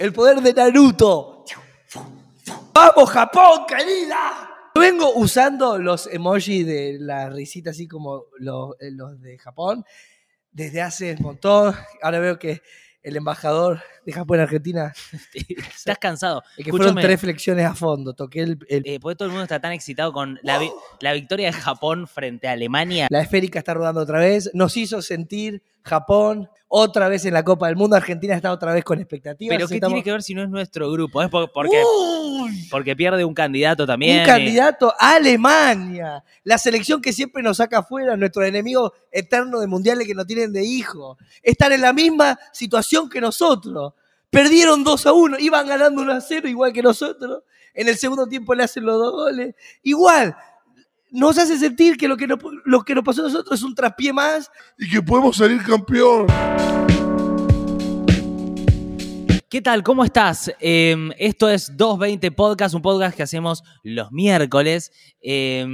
El poder de Naruto. ¡Vamos, Japón, querida! Vengo usando los emojis de la risita, así como los, eh, los de Japón, desde hace un montón. Ahora veo que el embajador de Japón en Argentina, Estás cansado. que fueron tres flexiones a fondo. Toqué el- el eh, porque todo el mundo está tan excitado con la, vi- la victoria de Japón frente a Alemania. La esférica está rodando otra vez. Nos hizo sentir Japón otra vez en la Copa del Mundo. Argentina está otra vez con expectativas. Pero ¿qué Estamos- tiene que ver si no es nuestro grupo? Es por- porque, Uy, porque pierde un candidato también. un candidato a Alemania. La selección que siempre nos saca afuera, nuestro enemigo eterno de mundiales que no tienen de hijo. Están en la misma situación que nosotros. Perdieron 2 a 1, iban ganando 1 a 0 igual que nosotros. En el segundo tiempo le hacen los dos goles. Igual, nos hace sentir que lo que nos, lo que nos pasó a nosotros es un traspié más y que podemos salir campeón. ¿Qué tal? ¿Cómo estás? Eh, esto es 220 Podcast, un podcast que hacemos los miércoles eh,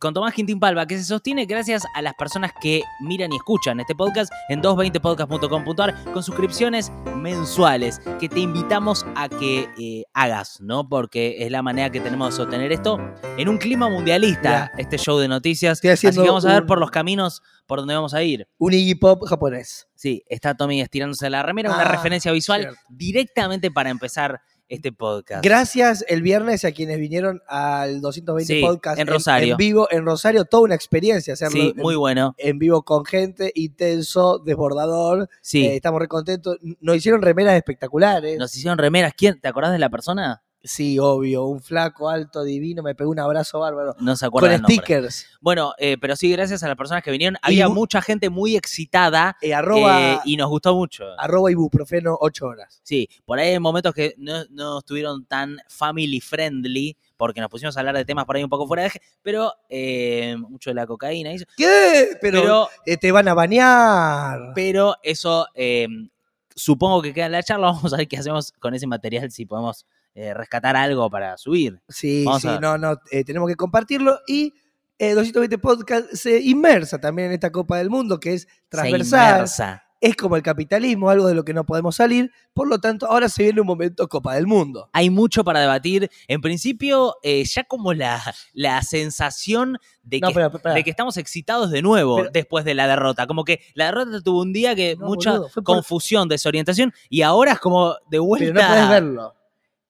con Tomás Quintín Palva, que se sostiene gracias a las personas que miran y escuchan este podcast en 220podcast.com.ar con suscripciones mensuales que te invitamos a que eh, hagas, ¿no? Porque es la manera que tenemos de sostener esto en un clima mundialista, Ya. este show de noticias. Así que vamos a ver por los caminos por donde vamos a ir. un Iggy Pop japonés. Sí, está Tommy estirándose la remera, una Ah, referencia visual cierto. directamente para empezar este podcast. Gracias el viernes a quienes vinieron al 220 Sí, podcast en Rosario. En, vivo en Rosario, toda una experiencia hacerlo Sí, en- muy bueno. en, vivo con gente, intenso, desbordador. Sí, Eh, estamos recontentos. Nos hicieron remeras espectaculares. nos hicieron remeras. ¿Quién? ¿Te acordás de la persona? Sí, obvio. Un flaco, alto, divino, me pegó un abrazo bárbaro. No se Con acuerda el nombre. stickers. Bueno, eh, pero sí, gracias a las personas que vinieron. Había mucha gente muy excitada Eh, arroba, eh, y nos gustó mucho. arroba ibuprofeno 8 horas. Sí, por ahí hay momentos que no, no estuvieron tan family friendly porque nos pusimos a hablar de temas por ahí un poco fuera de eje, pero mucho de la cocaína y eso. ¿Qué? Pero, Pero, te van a bañar. pero eso supongo que queda en la charla. Vamos a ver qué hacemos con ese material, si podemos eh, rescatar algo para subir. Sí, Vamos sí, no, no, eh, tenemos que compartirlo y eh, 220 Podcast se inmersa también en esta Copa del Mundo que es transversal, es como el capitalismo, algo de lo que no podemos salir, por lo tanto ahora se viene un momento Copa del Mundo. Hay mucho para debatir. En principio, eh, ya como la, la sensación de que, No, pero, pero, de que estamos excitados de nuevo después de la derrota. Como que la derrota tuvo un día que No, mucha boludo, fue por- confusión, desorientación, y ahora es como de vuelta. pero no puedes verlo.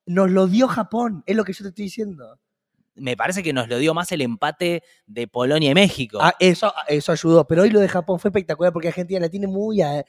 Nos lo dio Japón, es lo que yo te estoy diciendo. Me parece que nos lo dio más el empate de Polonia y México. Ah, eso, eso ayudó, pero hoy lo de Japón fue espectacular porque Argentina la tiene muy... a-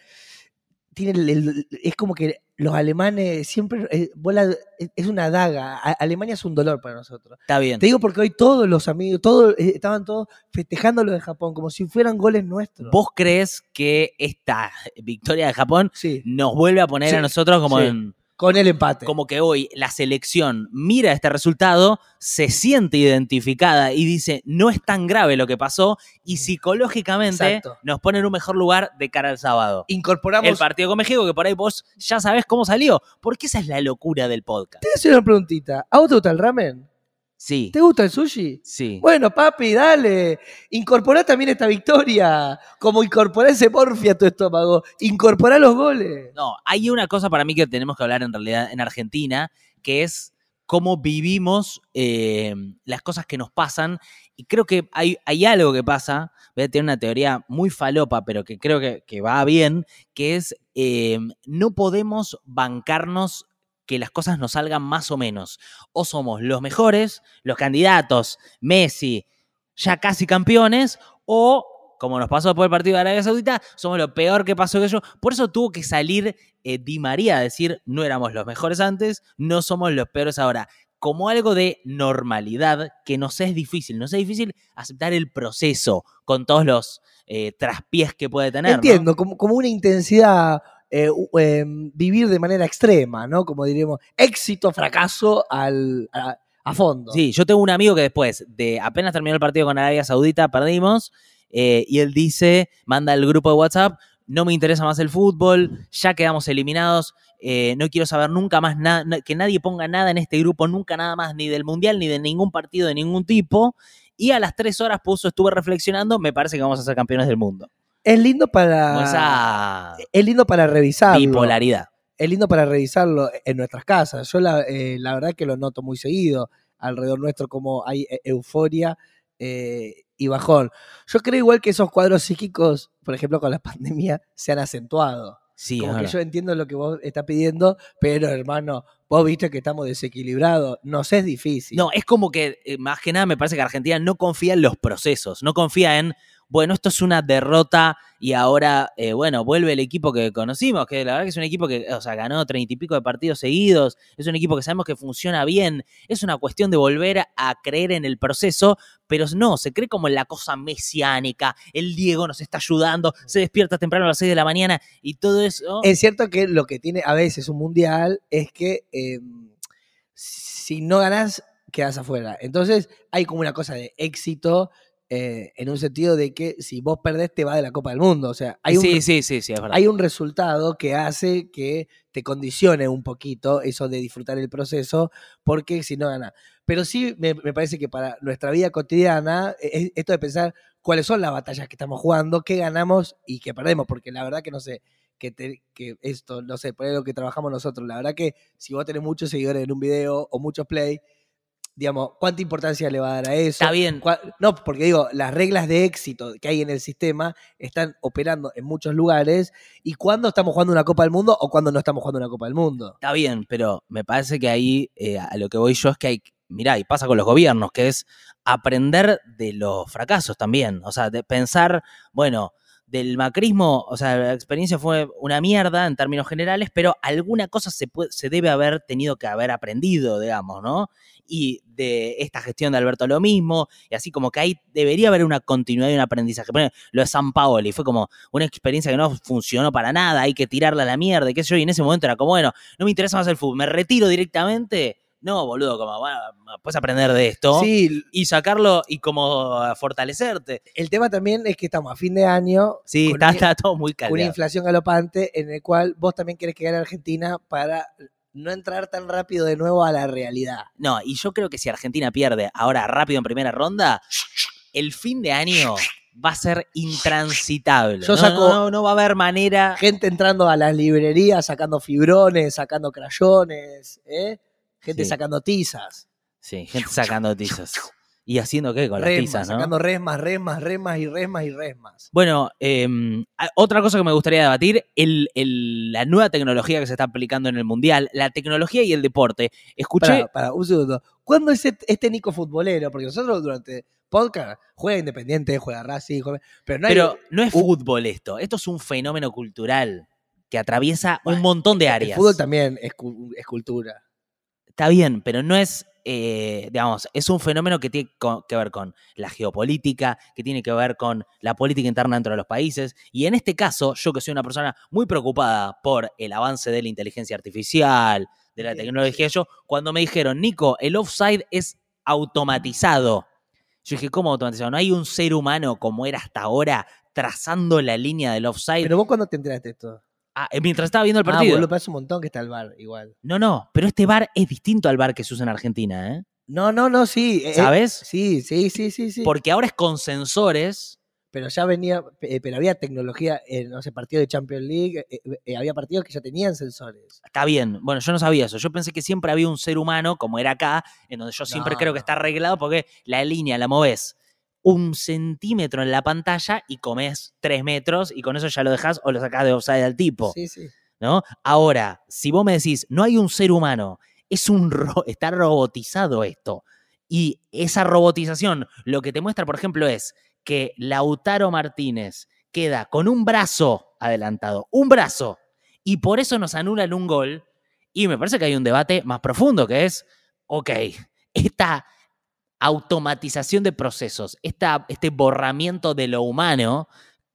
tiene el- el- es como que los alemanes siempre... eh, bola- es- una daga. A- Alemania es un dolor para nosotros. Está bien. Te digo porque hoy todos los amigos, todos eh, estaban todos festejando lo de Japón, como si fueran goles nuestros. ¿Vos crees que esta victoria de Japón Sí, nos vuelve a poner Sí, a nosotros como sí. en con el empate. como que hoy la selección mira este resultado, se siente identificada y dice, no es tan grave lo que pasó y psicológicamente Exacto. nos pone en un mejor lugar de cara al sábado. Incorporamos... El partido con México, que por ahí vos ya sabés cómo salió, porque esa es la locura del podcast. Te voy a hacer una preguntita. ¿A vos te gusta el ramen? Sí, ¿Te gusta el sushi? sí. Bueno, papi, dale. Incorporá también esta victoria. Como incorporá ese morfia a tu estómago. Incorporá los goles. No, hay una cosa para mí que tenemos que hablar en realidad en Argentina, que es cómo vivimos eh, las cosas que nos pasan. Y creo que hay, hay algo que pasa, voy a tener una teoría muy falopa, pero que creo que, que va bien, que es eh, no podemos bancarnos que las cosas nos salgan más o menos. O somos los mejores, los candidatos, Messi, ya casi campeones, o como nos pasó después del partido de Arabia Saudita, somos lo peor que pasó que ellos. Por eso tuvo que salir eh, Di María a decir, no éramos los mejores antes, no somos los peores ahora. Como algo de normalidad que nos es difícil, nos es difícil aceptar el proceso con todos los eh, traspiés que puede tener. ¿no? Entiendo, como, como una intensidad, eh, eh, vivir de manera extrema, ¿no? Como diríamos, éxito, fracaso al, a, fondo. Sí, yo tengo un amigo que después de apenas terminó el partido con Arabia Saudita, perdimos, eh, y él dice, manda al grupo de WhatsApp, no me interesa más el fútbol, ya quedamos eliminados, eh, no quiero saber nunca más nada, que nadie ponga nada en este grupo, nunca nada más, ni del Mundial, ni de ningún partido de ningún tipo. Y a las tres horas puso, estuve reflexionando, me parece que vamos a ser campeones del mundo. Es lindo para. esa Es lindo para revisarlo. bipolaridad. es lindo para revisarlo en nuestras casas. Yo la, eh, la verdad que lo noto muy seguido alrededor nuestro, como hay e- euforia eh, y bajón. Yo creo igual que esos cuadros psíquicos, por ejemplo, con la pandemia, se han acentuado. Sí, Como que yo entiendo lo que vos estás pidiendo, pero hermano, vos viste que estamos desequilibrados. Nos es difícil. No, es como que, eh, más que nada, me parece que Argentina no confía en los procesos, no confía en, bueno, esto es una derrota y ahora, eh, bueno, vuelve el equipo que conocimos, que la verdad que es un equipo que, o sea, ganó treinta y pico de partidos seguidos, es un equipo que sabemos que funciona bien, es una cuestión de volver a creer en el proceso, pero no, se cree como en la cosa mesiánica, el Diego nos está ayudando, se despierta temprano a las 6 de la mañana y todo eso. Es cierto que lo que tiene a veces un mundial es que eh, si no ganás, quedás afuera. Entonces hay como una cosa de éxito eh, en un sentido de que si vos perdés te va de la Copa del Mundo. O sea, hay un, sí, sí, sí, sí, es verdad. hay un resultado que hace que te condicione un poquito eso de disfrutar el proceso, porque si no ganás. Pero sí me, me parece que para nuestra vida cotidiana, e- e- esto de pensar cuáles son las batallas que estamos jugando, qué ganamos y qué perdemos, porque la verdad que no sé, que, te- que esto, no sé, por lo que trabajamos nosotros, la verdad que si vos tenés muchos seguidores en un video o muchos play, digamos, ¿cuánta importancia le va a dar a eso? Está bien. No, porque digo, las reglas de éxito que hay en el sistema están operando en muchos lugares y cuándo estamos jugando una Copa del Mundo o cuándo no estamos jugando una Copa del Mundo. Está bien, pero me parece que ahí eh, a lo que voy yo es que hay, mirá, y pasa con los gobiernos, que es aprender de los fracasos también. O sea, de pensar, bueno, del macrismo, o sea, la experiencia fue una mierda en términos generales, pero alguna cosa se, puede, se debe haber tenido que haber aprendido, digamos, ¿no? Y de esta gestión de Alberto lo mismo, y así como que ahí debería haber una continuidad y un aprendizaje. Ejemplo, lo de San Paoli fue como una experiencia que no funcionó para nada, hay que tirarla a la mierda, y qué sé yo, y en ese momento era como, bueno, no me interesa más el fútbol, me retiro directamente. No, boludo, como, bueno, puedes aprender de esto Sí, y sacarlo y como fortalecerte. el tema también es que estamos a fin de año Sí, está, todo muy con una inflación galopante en el cual vos también querés que gane Argentina para no entrar tan rápido de nuevo a la realidad. No, y yo creo que si Argentina pierde ahora rápido en primera ronda, el fin de año va a ser intransitable. Yo no, saco- no, no, no va a haber manera. Gente entrando a las librerías, sacando fibrones, sacando crayones, ¿eh? Gente Sí. sacando tizas. Sí, gente sacando tizas. ¿Y haciendo qué con las Resmas, tizas, no? sacando resmas, resmas, resmas y resmas y resmas. Bueno, eh, otra cosa que me gustaría debatir, el, el- la nueva tecnología que se está aplicando en el Mundial, la tecnología y el deporte. Escuché, Para, para, un segundo. ¿Cuándo es este, Nico futbolero? Porque nosotros durante podcast juega Independiente, juega Racing, juega- pero no hay... pero no es fútbol esto, esto es un fenómeno cultural que atraviesa un montón de el áreas. fútbol también es cultura. Está bien, pero no es, eh, digamos, es un fenómeno que tiene que ver con la geopolítica, que tiene que ver con la política interna dentro de los países. Y en este caso, yo que soy una persona muy preocupada por el avance de la inteligencia artificial, de la tecnología, yo, cuando me dijeron, Nico, el offside es automatizado. Yo dije, ¿cómo automatizado? ¿No hay un ser humano como era hasta ahora trazando la línea del offside? Pero vos cuándo te enteraste de esto? Ah, eh, mientras estaba viendo el Ah, partido. boludo, parece un montón que está el bar igual. no, no, pero este bar es distinto al bar que se usa en Argentina, ¿eh? No, no, no, sí. eh, ¿Sabes? Sí, sí, sí, sí, sí. Porque ahora es con sensores. Pero ya venía, eh, pero había tecnología, en, no sé, partidos de Champions League, eh, eh, había partidos que ya tenían sensores. Está bien. Bueno, yo no sabía eso. Yo pensé que siempre había un ser humano, como era acá, en donde yo siempre No, creo que está arreglado porque la línea la moves un centímetro en la pantalla y comes tres metros y con eso ya lo dejas o lo sacás de offside al tipo. Sí, sí. ¿no? Ahora, si vos me decís, no hay un ser humano, es un ro- está robotizado esto. Y esa robotización lo que te muestra, por ejemplo, es que Lautaro Martínez queda con un brazo adelantado, un brazo, y por eso nos anulan un gol. Y me parece que hay un debate más profundo que es, ok, esta automatización de procesos, esta, este borramiento de lo humano,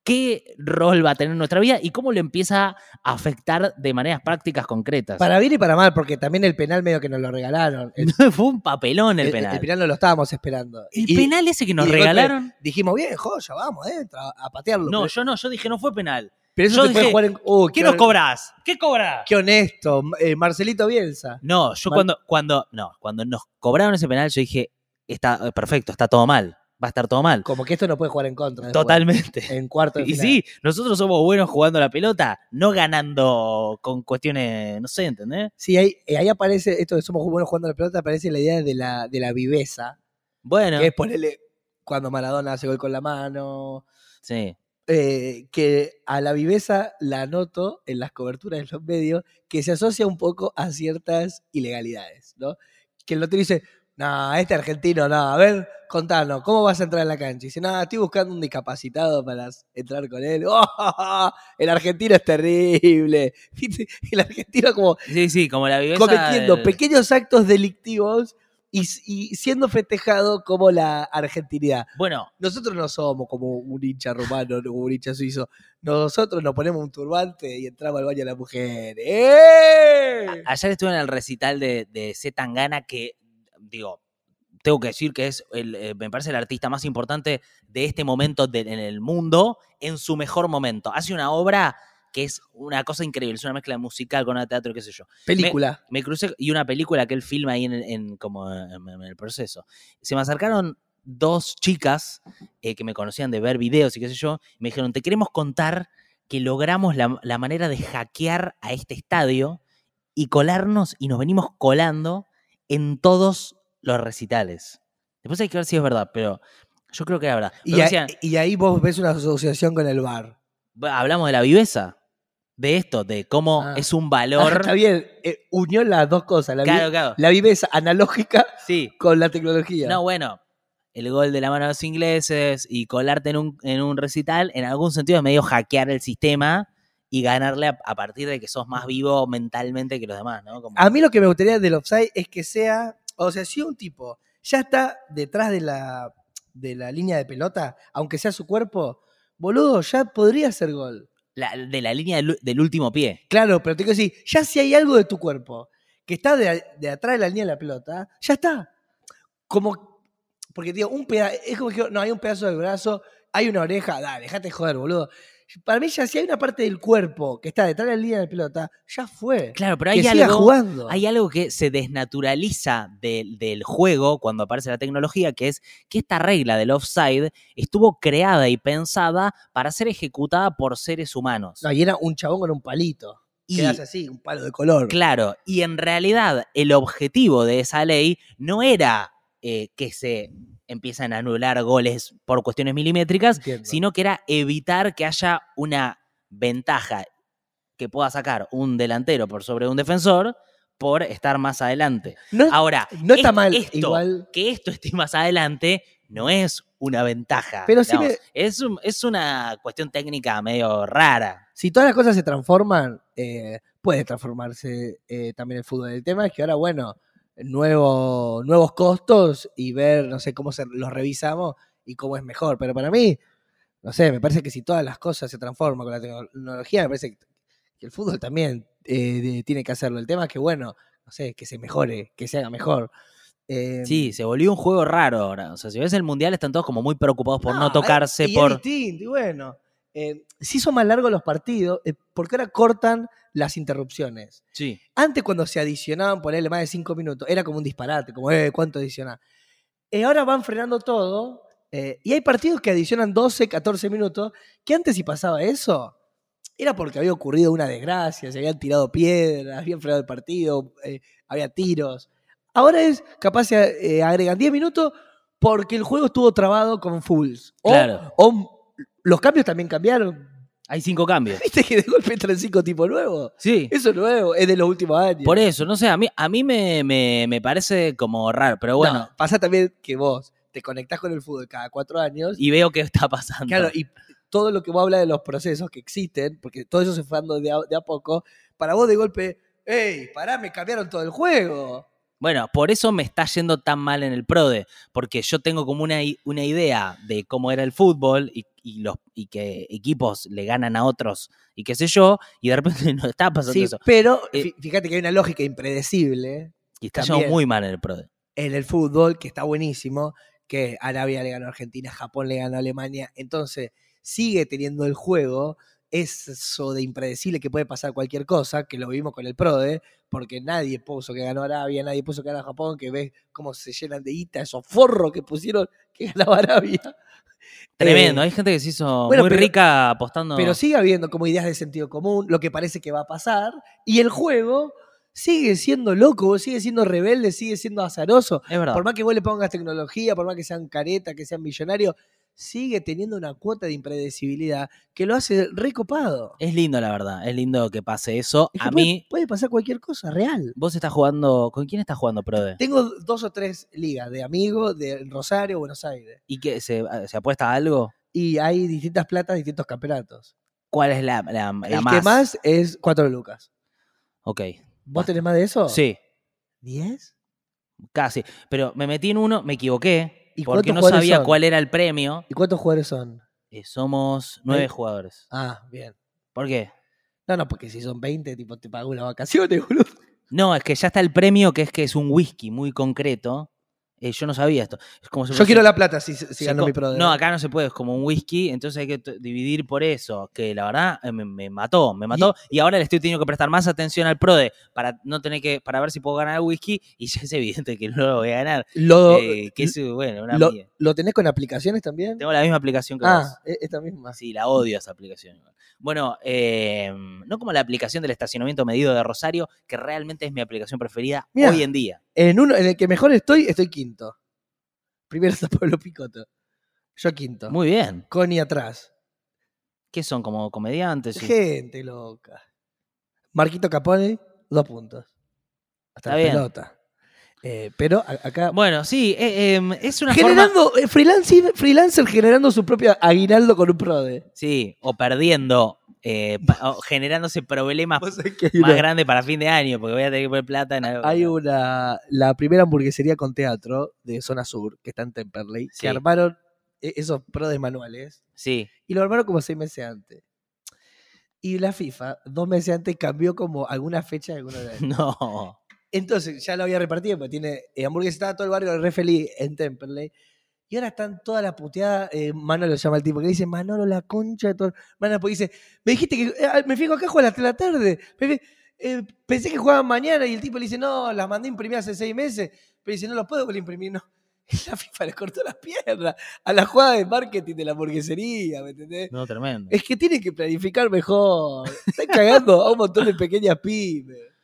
¿qué rol va a tener en nuestra vida y cómo lo empieza a afectar de maneras prácticas concretas? Para bien y para mal, porque también el penal medio que nos lo regalaron. El, Fue un papelón el, el- penal. el penal no lo estábamos esperando. El Y penal ese que nos golpe regalaron. Dijimos, bien, joya, vamos adentro a, patearlo. No, pero, yo no, yo dije no fue penal. pero eso yo puede dije, jugar en. Uh, ¿Qué qué nos cobrás? ¿Qué cobrás? Qué honesto, eh, Marcelito Bielsa. No, yo cuando, cuando, no, cuando nos cobraron ese penal, yo dije, está eh, perfecto, está todo mal. va a estar todo mal. Como que esto no puede jugar en contra. después. Totalmente. En cuarto de Y final. sí, nosotros somos buenos jugando la pelota, no ganando con cuestiones, no sé, ¿entendés? Sí, ahí, eh, ahí aparece, esto de somos buenos jugando la pelota, aparece la idea de la, de la viveza, Bueno, que es ponerle cuando Maradona hace gol con la mano, sí. eh, que a la viveza la noto en las coberturas de los medios, que se asocia un poco a ciertas ilegalidades, ¿no? Que el notero dice, no, este argentino, no, a ver, contanos, ¿cómo vas a entrar en la cancha? Y dice, no, estoy buscando un discapacitado para entrar con él. ¡Oh! el argentino es terrible. El argentino como Sí, sí, como la viveza. cometiendo del- pequeños actos delictivos y, y siendo festejado como la argentinidad. Bueno, Nosotros no somos como un hincha romano, no como un hincha suizo. Nosotros nos ponemos un turbante y entramos al baño de la mujer. ¡Eh! ayer estuve en el recital de, de Tangana que, digo, tengo que decir que es, el, eh, me parece, el artista más importante de este momento de- en el mundo, en su mejor momento. Hace una obra que es una cosa increíble, es una mezcla musical con una teatro, qué sé yo. Película. Me crucé y una película que él filma ahí en, el- en- como en, en el proceso. Se me acercaron dos chicas eh, que me conocían de ver videos y qué sé yo, y me dijeron, te queremos contar que logramos la, la manera de hackear a este estadio y colarnos y nos venimos colando en todos los recitales. Después hay que ver si es verdad, pero yo creo que era verdad. Y, a- decían, y ahí vos ves una asociación con el bar. hablamos de la viveza, de esto, de cómo Ah. es un Ah, valor. está bien, eh, unió las dos cosas, la, vi- claro, claro. la viveza analógica Sí. con la tecnología. No, bueno, el gol de la mano de los ingleses y colarte en un, en un recital, en algún sentido es medio hackear el sistema y ganarle a, a partir de que sos más vivo mentalmente que los demás, ¿no? Como- A mí lo que me gustaría del offside es que sea, o sea, si un tipo ya está detrás de la, de la línea de pelota, aunque sea su cuerpo, boludo, ya podría ser gol. la- de la línea del, del último pie. Claro, pero te quiero decir, ya si hay algo de tu cuerpo que está de, de atrás de la línea de la pelota, ya está. Como, porque digo, un pedazo, es como que no, hay un pedazo del brazo, hay una oreja, dale, dejate joder, boludo. Para mí ya si hay una parte del cuerpo que está detrás de la línea de pelota, ya fue. Claro, pero hay algo, jugando. hay algo que se desnaturaliza del- del juego cuando aparece la tecnología, que es que esta regla del offside estuvo creada y pensada para ser ejecutada por seres humanos. No, y era un chabón con un palito. Y- que hace así, un palo de color. Claro, y en realidad el objetivo de esa ley no era eh, que se empiezan a anular goles por cuestiones milimétricas, Entiendo. sino que era evitar que haya una ventaja que pueda sacar un delantero por sobre un defensor por estar más adelante. No, Ahora, no está es- mal, esto, igual. que esto esté más adelante no es una ventaja. Pero sí me- es, un- es una cuestión técnica medio rara. Si todas las cosas se transforman, eh, puede transformarse eh, también el fútbol. El tema es que ahora, bueno, nuevo, nuevos costos y ver, no sé, cómo se, los revisamos y cómo es mejor. Pero para mí, no sé, me parece que si todas las cosas se transforman con la tecnología, me parece que, el fútbol también eh, tiene que hacerlo. El tema es que, bueno, no sé, que se mejore, que se haga mejor. Eh, Sí, se volvió un juego raro ahora. O sea, si ves el mundial, están todos como muy preocupados por no, eh, tocarse, y es por. distinto, y bueno. Eh, se hizo más largos los partidos eh, porque ahora cortan las interrupciones. Sí. Antes, cuando se adicionaban, ponerle más de cinco minutos, era como un disparate, como, eh, ¿cuánto adicionar? Eh, ahora van frenando todo, eh, y hay partidos que adicionan 12, 14 minutos, que antes si pasaba eso, era porque había ocurrido una desgracia, se habían tirado piedras, habían frenado el partido, había tiros. Ahora es capaz se agregan 10 minutos porque el juego estuvo trabado con fulls. O, Claro. o los cambios también cambiaron. Hay cinco cambios. ¿Viste que de golpe entran cinco tipos nuevos? Sí. Eso es nuevo, es de los últimos años. Por eso, no sé, a mí, a mí me, me- me parece como raro, pero bueno, No, pasa también que vos te conectás con el fútbol cada cuatro años. y veo qué está pasando. claro, y todo lo que vos hablas de los procesos que existen, porque todo eso se fue dando de a, de a poco, para vos de golpe, ¡ey, pará, me cambiaron todo el juego! Bueno, por eso me está yendo tan mal en el PRODE, porque yo tengo como una, una idea de cómo era el fútbol y, y los, y que equipos le ganan a otros y qué sé yo, y de repente no está pasando Sí, eso. pero Eh, fí- fíjate que hay una lógica impredecible Y está yendo muy mal en el PRODE. en el fútbol, que está buenísimo, que Arabia le ganó a Argentina, Japón le ganó a Alemania, entonces sigue teniendo el juego eso de impredecible que puede pasar cualquier cosa, que lo vimos con el PRODE, porque nadie puso que ganó Arabia, nadie puso que ganó Japón, que ves cómo se llenan de guita esos forros que pusieron que ganaba Arabia. Tremendo, Eh, hay gente que se hizo bueno, muy pero- rica apostando. Pero sigue habiendo como ideas de sentido común, lo que parece que va a pasar, y el juego sigue siendo loco, sigue siendo rebelde, sigue siendo azaroso. es verdad. Por más que vos le pongas tecnología, por más que sean caretas, que sean millonarios, sigue teniendo una cuota de impredecibilidad que lo hace recopado. Es lindo, la verdad. Es lindo que pase eso. Es que a puede, mí, puede pasar cualquier cosa, real. vos estás jugando. ¿Con quién estás jugando, Prode? Tengo dos o tres ligas de amigos de Rosario, Buenos Aires. ¿Y qué? ¿Se, se apuesta a algo? Y hay distintas platas, distintos campeonatos. ¿Cuál es la, la, la el más? que más es 4 lucas. Ok. ¿Vos tenés más de eso? Sí, ¿10? casi. Pero me metí en uno, me equivoqué. ¿Y porque no sabía son? cuál era el premio. ¿Y cuántos jugadores son? Eh, somos nueve Ve- jugadores. Ah, bien. ¿Por qué? No, no, porque si son 20, tipo, te pago una vacaciones, boludo. No, es que ya está el premio que es que es un whisky muy concreto. Eh, yo no sabía esto. Es como si Yo quiero la plata si, si gano mi pro. No, acá no se puede, es como un whisky, entonces hay que dividir por eso, que la verdad eh, me, me mató, me mató, y, ahora le estoy teniendo que prestar más atención al PRODE para no tener que, para ver si puedo ganar el whisky, y ya es evidente que no lo voy a ganar. Lo, Eh, que es, bueno, una lo. ¿Lo tenés con aplicaciones también? Tengo la misma aplicación que vos. Ah, e- esta misma. Sí, la odio esa aplicación. Bueno, eh, no como la aplicación del estacionamiento medido de Rosario, que realmente es mi aplicación preferida Mirá. hoy en día. En uno en el que mejor estoy, estoy quinto. Primero está Pablo Picoto. Yo quinto. Muy bien. Connie atrás. ¿Qué son? ¿Como comediantes? Gente loca. Marquito Capone, dos puntos. Hasta Está la bien. pelota. Eh, pero a- acá. Bueno, sí, eh, em, es una forma... generando, eh, freelancer, freelancer generando su propio aguinaldo con un prode. Sí, o perdiendo, eh, pa- o generándose problemas más una- grandes para fin de año, porque voy a tener que poner plata en algo. Hay una. La primera hamburguesería con teatro de Zona Sur, que está en Temperley, Sí. que armaron eh, esos prodes manuales. Sí, Y lo armaron como seis meses antes. Y la FIFA, dos meses antes, cambió como alguna fecha de alguna de no. Entonces, ya lo había repartido, porque tiene eh, hamburguesa, estaba todo el barrio re feliz en Temperley. Y ahora están todas las puteadas, eh, Manolo llama el tipo, que dice, Manolo, la concha de todo. Manolo, porque dice, me dijiste que, eh, me fijo acá, juega a las 3 de la tarde. Me eh, pensé que jugaban mañana y el tipo le dice, no, las mandé a imprimir hace seis meses. Pero dice, no los puedo volver a imprimir, no. Y la FIFA le cortó las piernas a la jugada de marketing de la hamburguesería, ¿me entendés? No, tremendo. Es que tiene que planificar mejor. Están cagando a un montón de pequeñas pymes.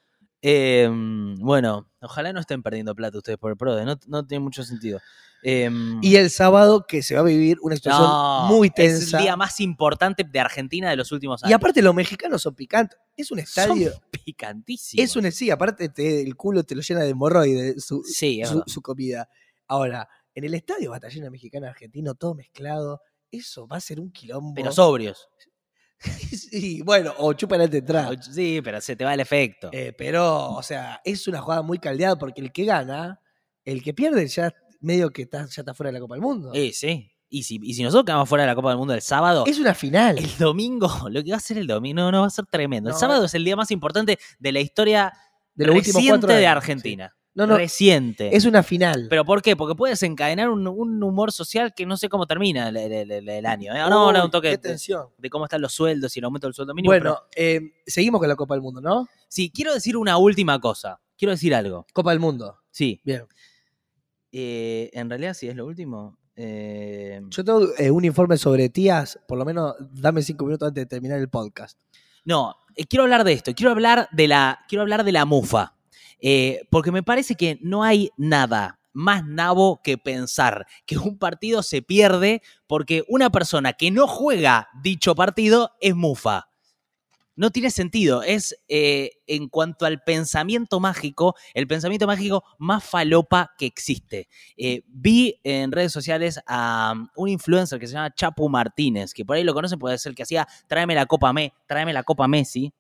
Em, bueno, ojalá no estén perdiendo plata ustedes por el PRODE, no, no tiene mucho sentido. Em, Y el sábado que se va a vivir una situación no, muy Es tensa. el día más importante de Argentina de los últimos años. Y aparte los mexicanos son picantes. Es un Son estadio. picantísimos. Es un sí, aparte te- el culo te lo llena de hemorroides su, Sí, es su, comida. Ahora, en el estadio batallón mexicano argentino, todo mezclado, eso va a ser un quilombo. pero sobrios. sí, bueno, o chupan de entrar. Sí, pero se te va el efecto. Eh, pero, o sea, es una jugada muy caldeada porque el que gana, el que pierde ya medio que está, ya está fuera de la Copa del Mundo. Eh, sí. Y si, y si nosotros quedamos fuera de la Copa del Mundo el sábado, es una final. el domingo, lo que va a ser el domingo, no, no va a ser tremendo. El sábado es el día más importante de la historia de los últimos reciente cuatro de Argentina. sí. No, no, Reciente. es una final. ¿Pero por qué? Porque puede desencadenar un, un humor social que no sé cómo termina el, el- el- el año. ¿eh? No, Uy, no, un toque qué de, tensión. de cómo están los sueldos y el aumento del sueldo mínimo. Bueno, pero- eh, seguimos con la Copa del Mundo, ¿no? sí, quiero decir una última cosa. Quiero decir algo. Copa del Mundo. Sí. Bien. Eh, en realidad, sí es lo último. Eh, Yo tengo un informe sobre tías, por lo menos dame cinco minutos antes de terminar el podcast. No, quiero hablar de esto. Quiero hablar de la, quiero hablar de la mufa. Eh, porque me parece que no hay nada más nabo que pensar que un partido se pierde porque una persona que no juega dicho partido es mufa. No tiene sentido. Es, eh, en cuanto al pensamiento mágico, el pensamiento mágico más falopa que existe. Eh, vi en redes sociales a um, un influencer que se llama Chapu Martínez, que por ahí lo conocen, puede ser que hacía tráeme la copa Me, tráeme la copa Messi.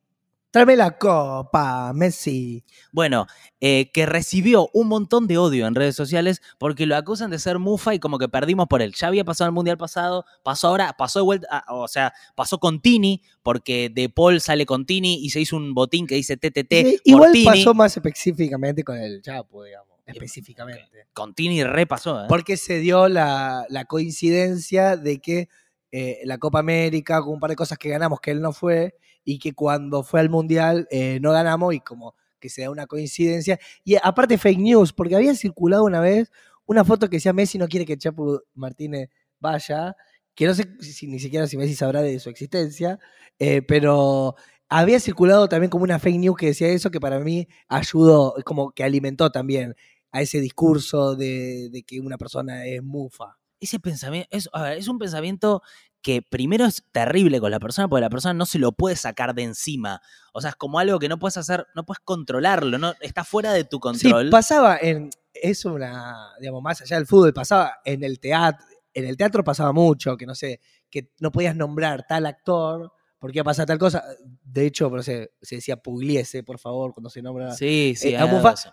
Tráeme la copa, Messi. Bueno, eh, que recibió un montón de odio en redes sociales porque lo acusan de ser mufa y como que perdimos por él. Ya había pasado el mundial pasado, pasó ahora, pasó de vuelta, ah, o sea, pasó con Tini, porque De Paul sale con Tini y se hizo un botín que dice TTT. Sí, por igual Tini. pasó más específicamente con el Chapo, digamos. Específicamente. Con Tini re pasó, ¿eh? Porque se dio la, la coincidencia de que eh, la Copa América, con un par de cosas que ganamos que él no fue, y que cuando fue al Mundial eh, no ganamos, y como que se da una coincidencia. Y aparte fake news, porque había circulado una vez una foto que decía Messi no quiere que Chapo Martínez vaya, que no sé si, ni siquiera si Messi sabrá de su existencia, eh, pero había circulado también como una fake news que decía eso, que para mí ayudó, como que alimentó también a ese discurso de, de que una persona es mufa. Ese pensamiento, es, a ver, es un pensamiento que primero es terrible con la persona porque la persona no se lo puede sacar de encima. O sea, es como algo que no puedes hacer, no puedes controlarlo, no está fuera de tu control. Sí, pasaba en es una, digamos, más allá del fútbol, pasaba en el teatro, en el teatro pasaba mucho, que no sé, que no podías nombrar tal actor porque iba a pasar tal cosa. De hecho, no sé, se decía Pugliese, por favor, cuando se nombra sí, sí, eh,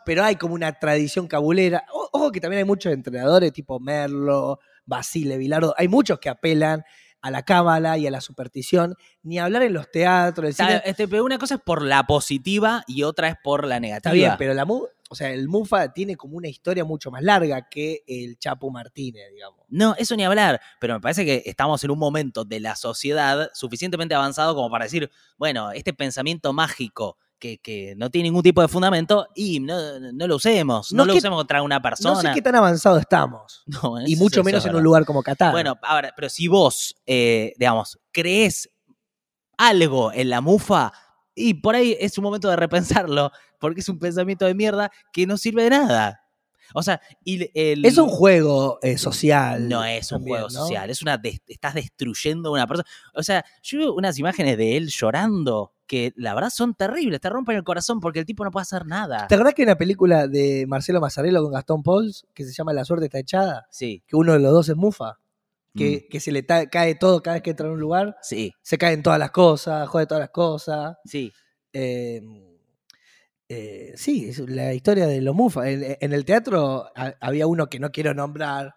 pero hay como una tradición cabulera. Ojo que también hay muchos entrenadores tipo Merlo, Basile, Vilardo, hay muchos que apelan a la cábala y a la superstición, ni hablar en los teatros, el Está- cine. este, pero una cosa es por la positiva y otra es por la negativa. Está bien, pero la o sea, el Mufa tiene como una historia mucho más larga que el Chapo Martínez, digamos. No, eso ni hablar, pero me parece que estamos en un momento de la sociedad suficientemente avanzado como para decir, bueno, este pensamiento mágico que, que no tiene ningún tipo de fundamento y no, no lo usemos, no, No lo que- usemos contra una persona. No sé qué tan avanzado estamos. No, Y mucho menos en un lugar como Qatar. Bueno, ahora, pero si vos, eh, digamos, crees algo en la mufa, y por ahí es un momento de repensarlo, porque es un pensamiento de mierda que no sirve de nada. O sea, y el, es un juego eh, social. No es un también, juego ¿no? social, es una des- estás destruyendo a una persona. O sea, yo veo unas imágenes de él llorando que la verdad son terribles, te rompen el corazón porque el tipo no puede hacer nada. ¿Te acordás que hay una película de Marcelo Mazzarello con Gastón Pauls que se llama La suerte está echada? Sí, Que uno de los dos es Mufa. Mm. Que, que se le cae todo cada vez que entra en un lugar. sí, Se caen todas las cosas, jode todas las cosas. sí. Eh, eh, sí, es la historia de los Mufa. En, en el teatro ha- había uno que no quiero nombrar,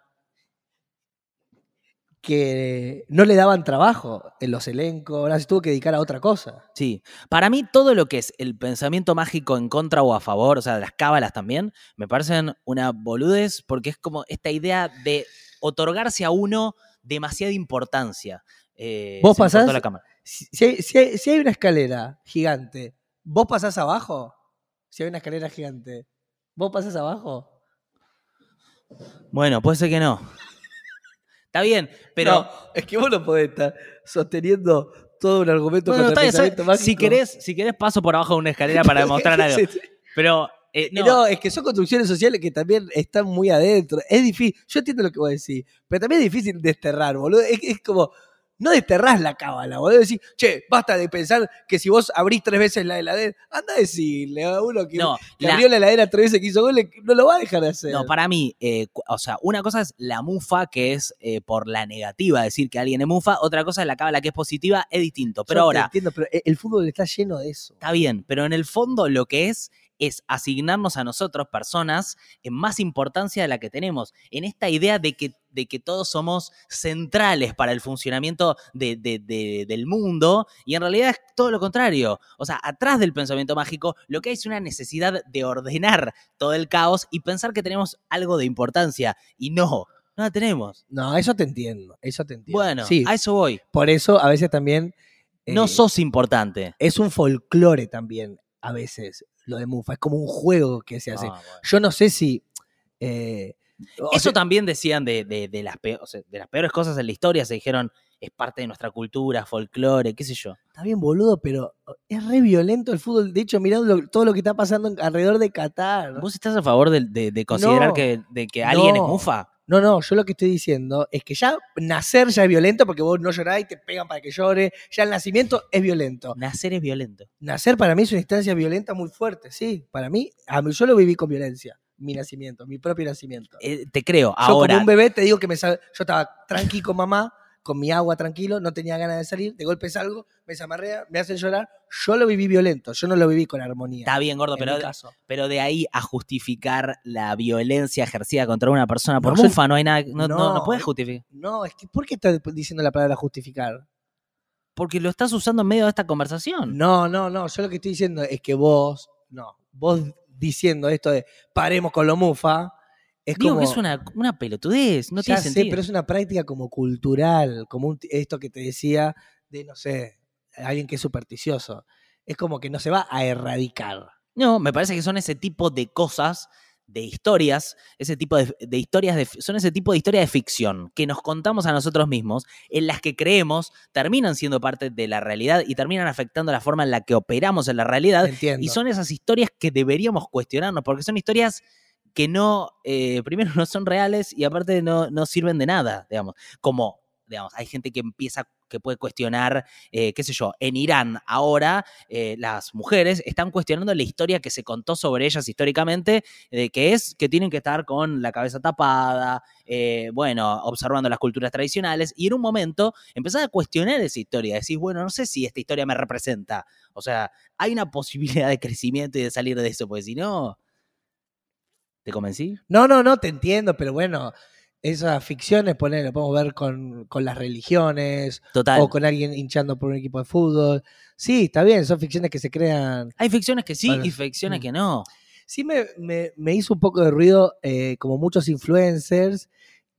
que no le daban trabajo en los elencos, ahora se tuvo que dedicar a otra cosa. Sí, para mí todo lo que es el pensamiento mágico en contra o a favor, o sea, las cábalas también, me parecen una boludez porque es como esta idea de otorgarse a uno demasiada importancia. Eh, ¿Vos pasás? la cámara. Si, si si hay- si hay una escalera gigante, ¿vos pasás abajo? Si hay una escalera gigante, ¿vos pasás abajo? Bueno, puede ser que no. Está bien, pero... No, es que vos no podés estar sosteniendo todo un argumento Bueno, contra está el si, querés, si querés paso por abajo de una escalera para demostrar algo. Pero eh, No. no, es que son construcciones sociales que también están muy adentro. Es difícil. Yo entiendo lo que vos decís, pero también es difícil desterrar, boludo. Es, es como, no desterrás la cábala, boludo. Decís, che, basta de pensar que si vos abrís tres veces la heladera, anda a decirle a uno que, no, que la- abrió la heladera tres veces que hizo goles, no lo va a dejar de hacer. No, para mí, eh, o sea, una cosa es la mufa, que es eh, por la negativa, decir que alguien es mufa, otra cosa es la cábala que es positiva, es distinto. Pero Yo te ahora, entiendo, pero e- el fútbol está lleno de eso. está bien, pero en el fondo lo que es es asignarnos a nosotros, personas, en más importancia de la que tenemos, en esta idea de que, de que todos somos centrales para el funcionamiento de- de- de- del mundo, y en realidad es todo lo contrario. O sea, atrás del pensamiento mágico, lo que hay es una necesidad de ordenar todo el caos y pensar que tenemos algo de importancia, y no, no la tenemos. No, eso te entiendo. Eso te entiendo. Bueno, sí, a eso voy. por eso a veces también. No eh, sos importante. Es un folclore también, a veces, lo de Mufa. Es como un juego que se hace. Ah, bueno. Yo no sé si. eh, Eso sea, también decían de, de- de las peor- o sea, de las peores cosas en la historia, se dijeron, es parte de nuestra cultura, folclore, qué sé yo. está bien, boludo, pero es re violento el fútbol. De hecho, mirando todo lo que está pasando alrededor de Qatar. ¿Vos estás a favor de, de- de considerar No, que, de que alguien no. es mufa? No, no, yo lo que estoy diciendo es que ya nacer ya es violento porque vos no llorás y te pegan para que llore. Ya el nacimiento es violento. Nacer es violento. Nacer para mí es una instancia violenta muy fuerte, sí. Para mí, a mí yo lo viví con violencia. Mi nacimiento, mi propio nacimiento. Eh, te creo. Yo Ahora, como un bebé te digo que me sal- yo estaba tranqui con mamá, con mi agua tranquilo, no tenía ganas de salir, de golpe salgo, me zamarrea, me hacen llorar. Yo lo viví violento, yo no lo viví con armonía. está bien, gordo, pero, de ahí a justificar la violencia ejercida contra una persona por No, mufa no hay nada, no, no, no No, puedes justificar. No, es que ¿por qué estás diciendo la palabra justificar? Porque lo estás usando en medio de esta conversación. No, no, no, yo lo que estoy diciendo es que vos, no, vos diciendo esto de paremos con lo mufa, Es Digo como, que es una, una pelotudez, no ya tiene sé, sentido. pero es una práctica como cultural, como un- esto que te decía de, no sé, alguien que es supersticioso. Es como que no se va a erradicar. No, me parece que son ese tipo de cosas, de historias, ese tipo de, de historias, de, son ese tipo de historias de ficción que nos contamos a nosotros mismos, en las que creemos, terminan siendo parte de la realidad y terminan afectando la forma en la que operamos en la realidad. Entiendo. Y son esas historias que deberíamos cuestionarnos, porque son historias que no, eh, primero no son reales y aparte no, no sirven de nada, digamos. Como, digamos, hay gente que empieza, que puede cuestionar, eh, qué sé yo, en Irán ahora eh, las mujeres están cuestionando la historia que se contó sobre ellas históricamente, que es que tienen que estar con la cabeza tapada, bueno, observando las culturas tradicionales, y en un momento empezás a cuestionar esa historia, decís, bueno, no sé si esta historia me representa, o sea, hay una posibilidad de crecimiento y de salir de eso, porque si no, ¿te convencí? No, no, no, te entiendo, pero bueno, esas ficciones, poner, lo podemos ver con, con las religiones Total. o con alguien hinchando por un equipo de fútbol. Sí, está bien, son ficciones que se crean. Hay ficciones que sí Bueno, y ficciones mm. que no. Sí me, me- me hizo un poco de ruido, eh, como muchos influencers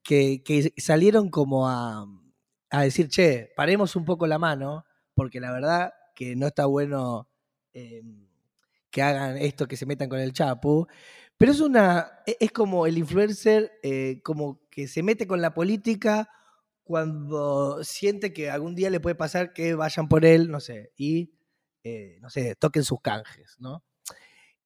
que, que salieron como a, a decir, che, paremos un poco la mano, porque la verdad que no está bueno eh, que hagan esto, que se metan con el Chapu. Pero es una. e- Es como el influencer, eh, como que se mete con la política cuando siente que algún día le puede pasar que vayan por él, no sé, y eh, no sé, toquen sus canjes, ¿no?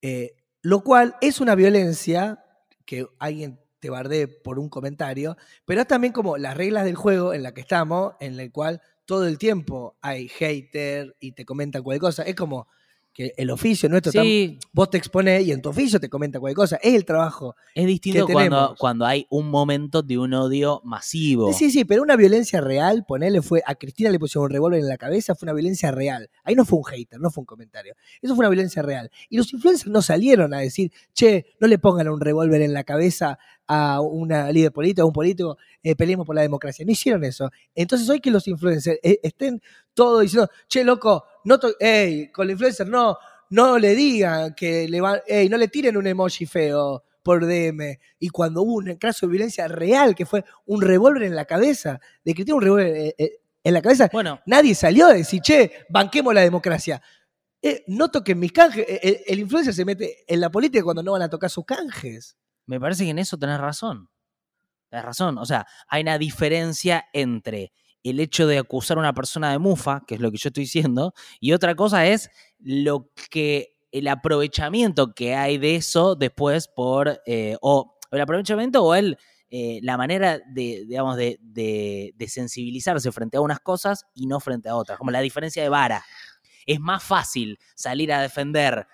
Eh, lo cual es una violencia que alguien te bardee por un comentario, pero es también como las reglas del juego en la que estamos, en el cual todo el tiempo hay hater y te comentan cualquier cosa. Es como que el oficio nuestro, tam- Sí, vos te expones y en tu oficio te comenta cualquier cosa. Es el trabajo. es distinto que cuando, cuando hay un momento de un odio masivo. Sí, sí, pero una violencia real, ponele, fue a Cristina le pusieron un revólver en la cabeza, fue una violencia real. Ahí no fue un hater, no fue un comentario. Eso fue una violencia real. Y los influencers no salieron a decir, che, no le pongan un revólver en la cabeza a una líder política, a un político, eh, peleemos por la democracia. No hicieron eso. Entonces hoy que los influencers eh, estén todos diciendo, che, loco, no ey, con el influencer no, no le digan que le van, ey, no le tiren un emoji feo por DM. Y cuando hubo un caso de violencia real, que fue un revólver en la cabeza, de que tiene un revólver eh, eh, en la cabeza, Bueno, nadie salió a decir, che, banquemos la democracia. Eh, no toquen mis canjes. Eh, El, el influencer se mete en la política cuando no van a tocar sus canjes. me parece que en eso tenés razón. Tenés razón. O sea, hay una diferencia entre el hecho de acusar a una persona de mufa, que es lo que yo estoy diciendo, y otra cosa es lo que el aprovechamiento que hay de eso después por eh, o el aprovechamiento o el eh, la manera de digamos de, de- de sensibilizarse frente a unas cosas y no frente a otras como la diferencia de vara. Es más fácil salir a defender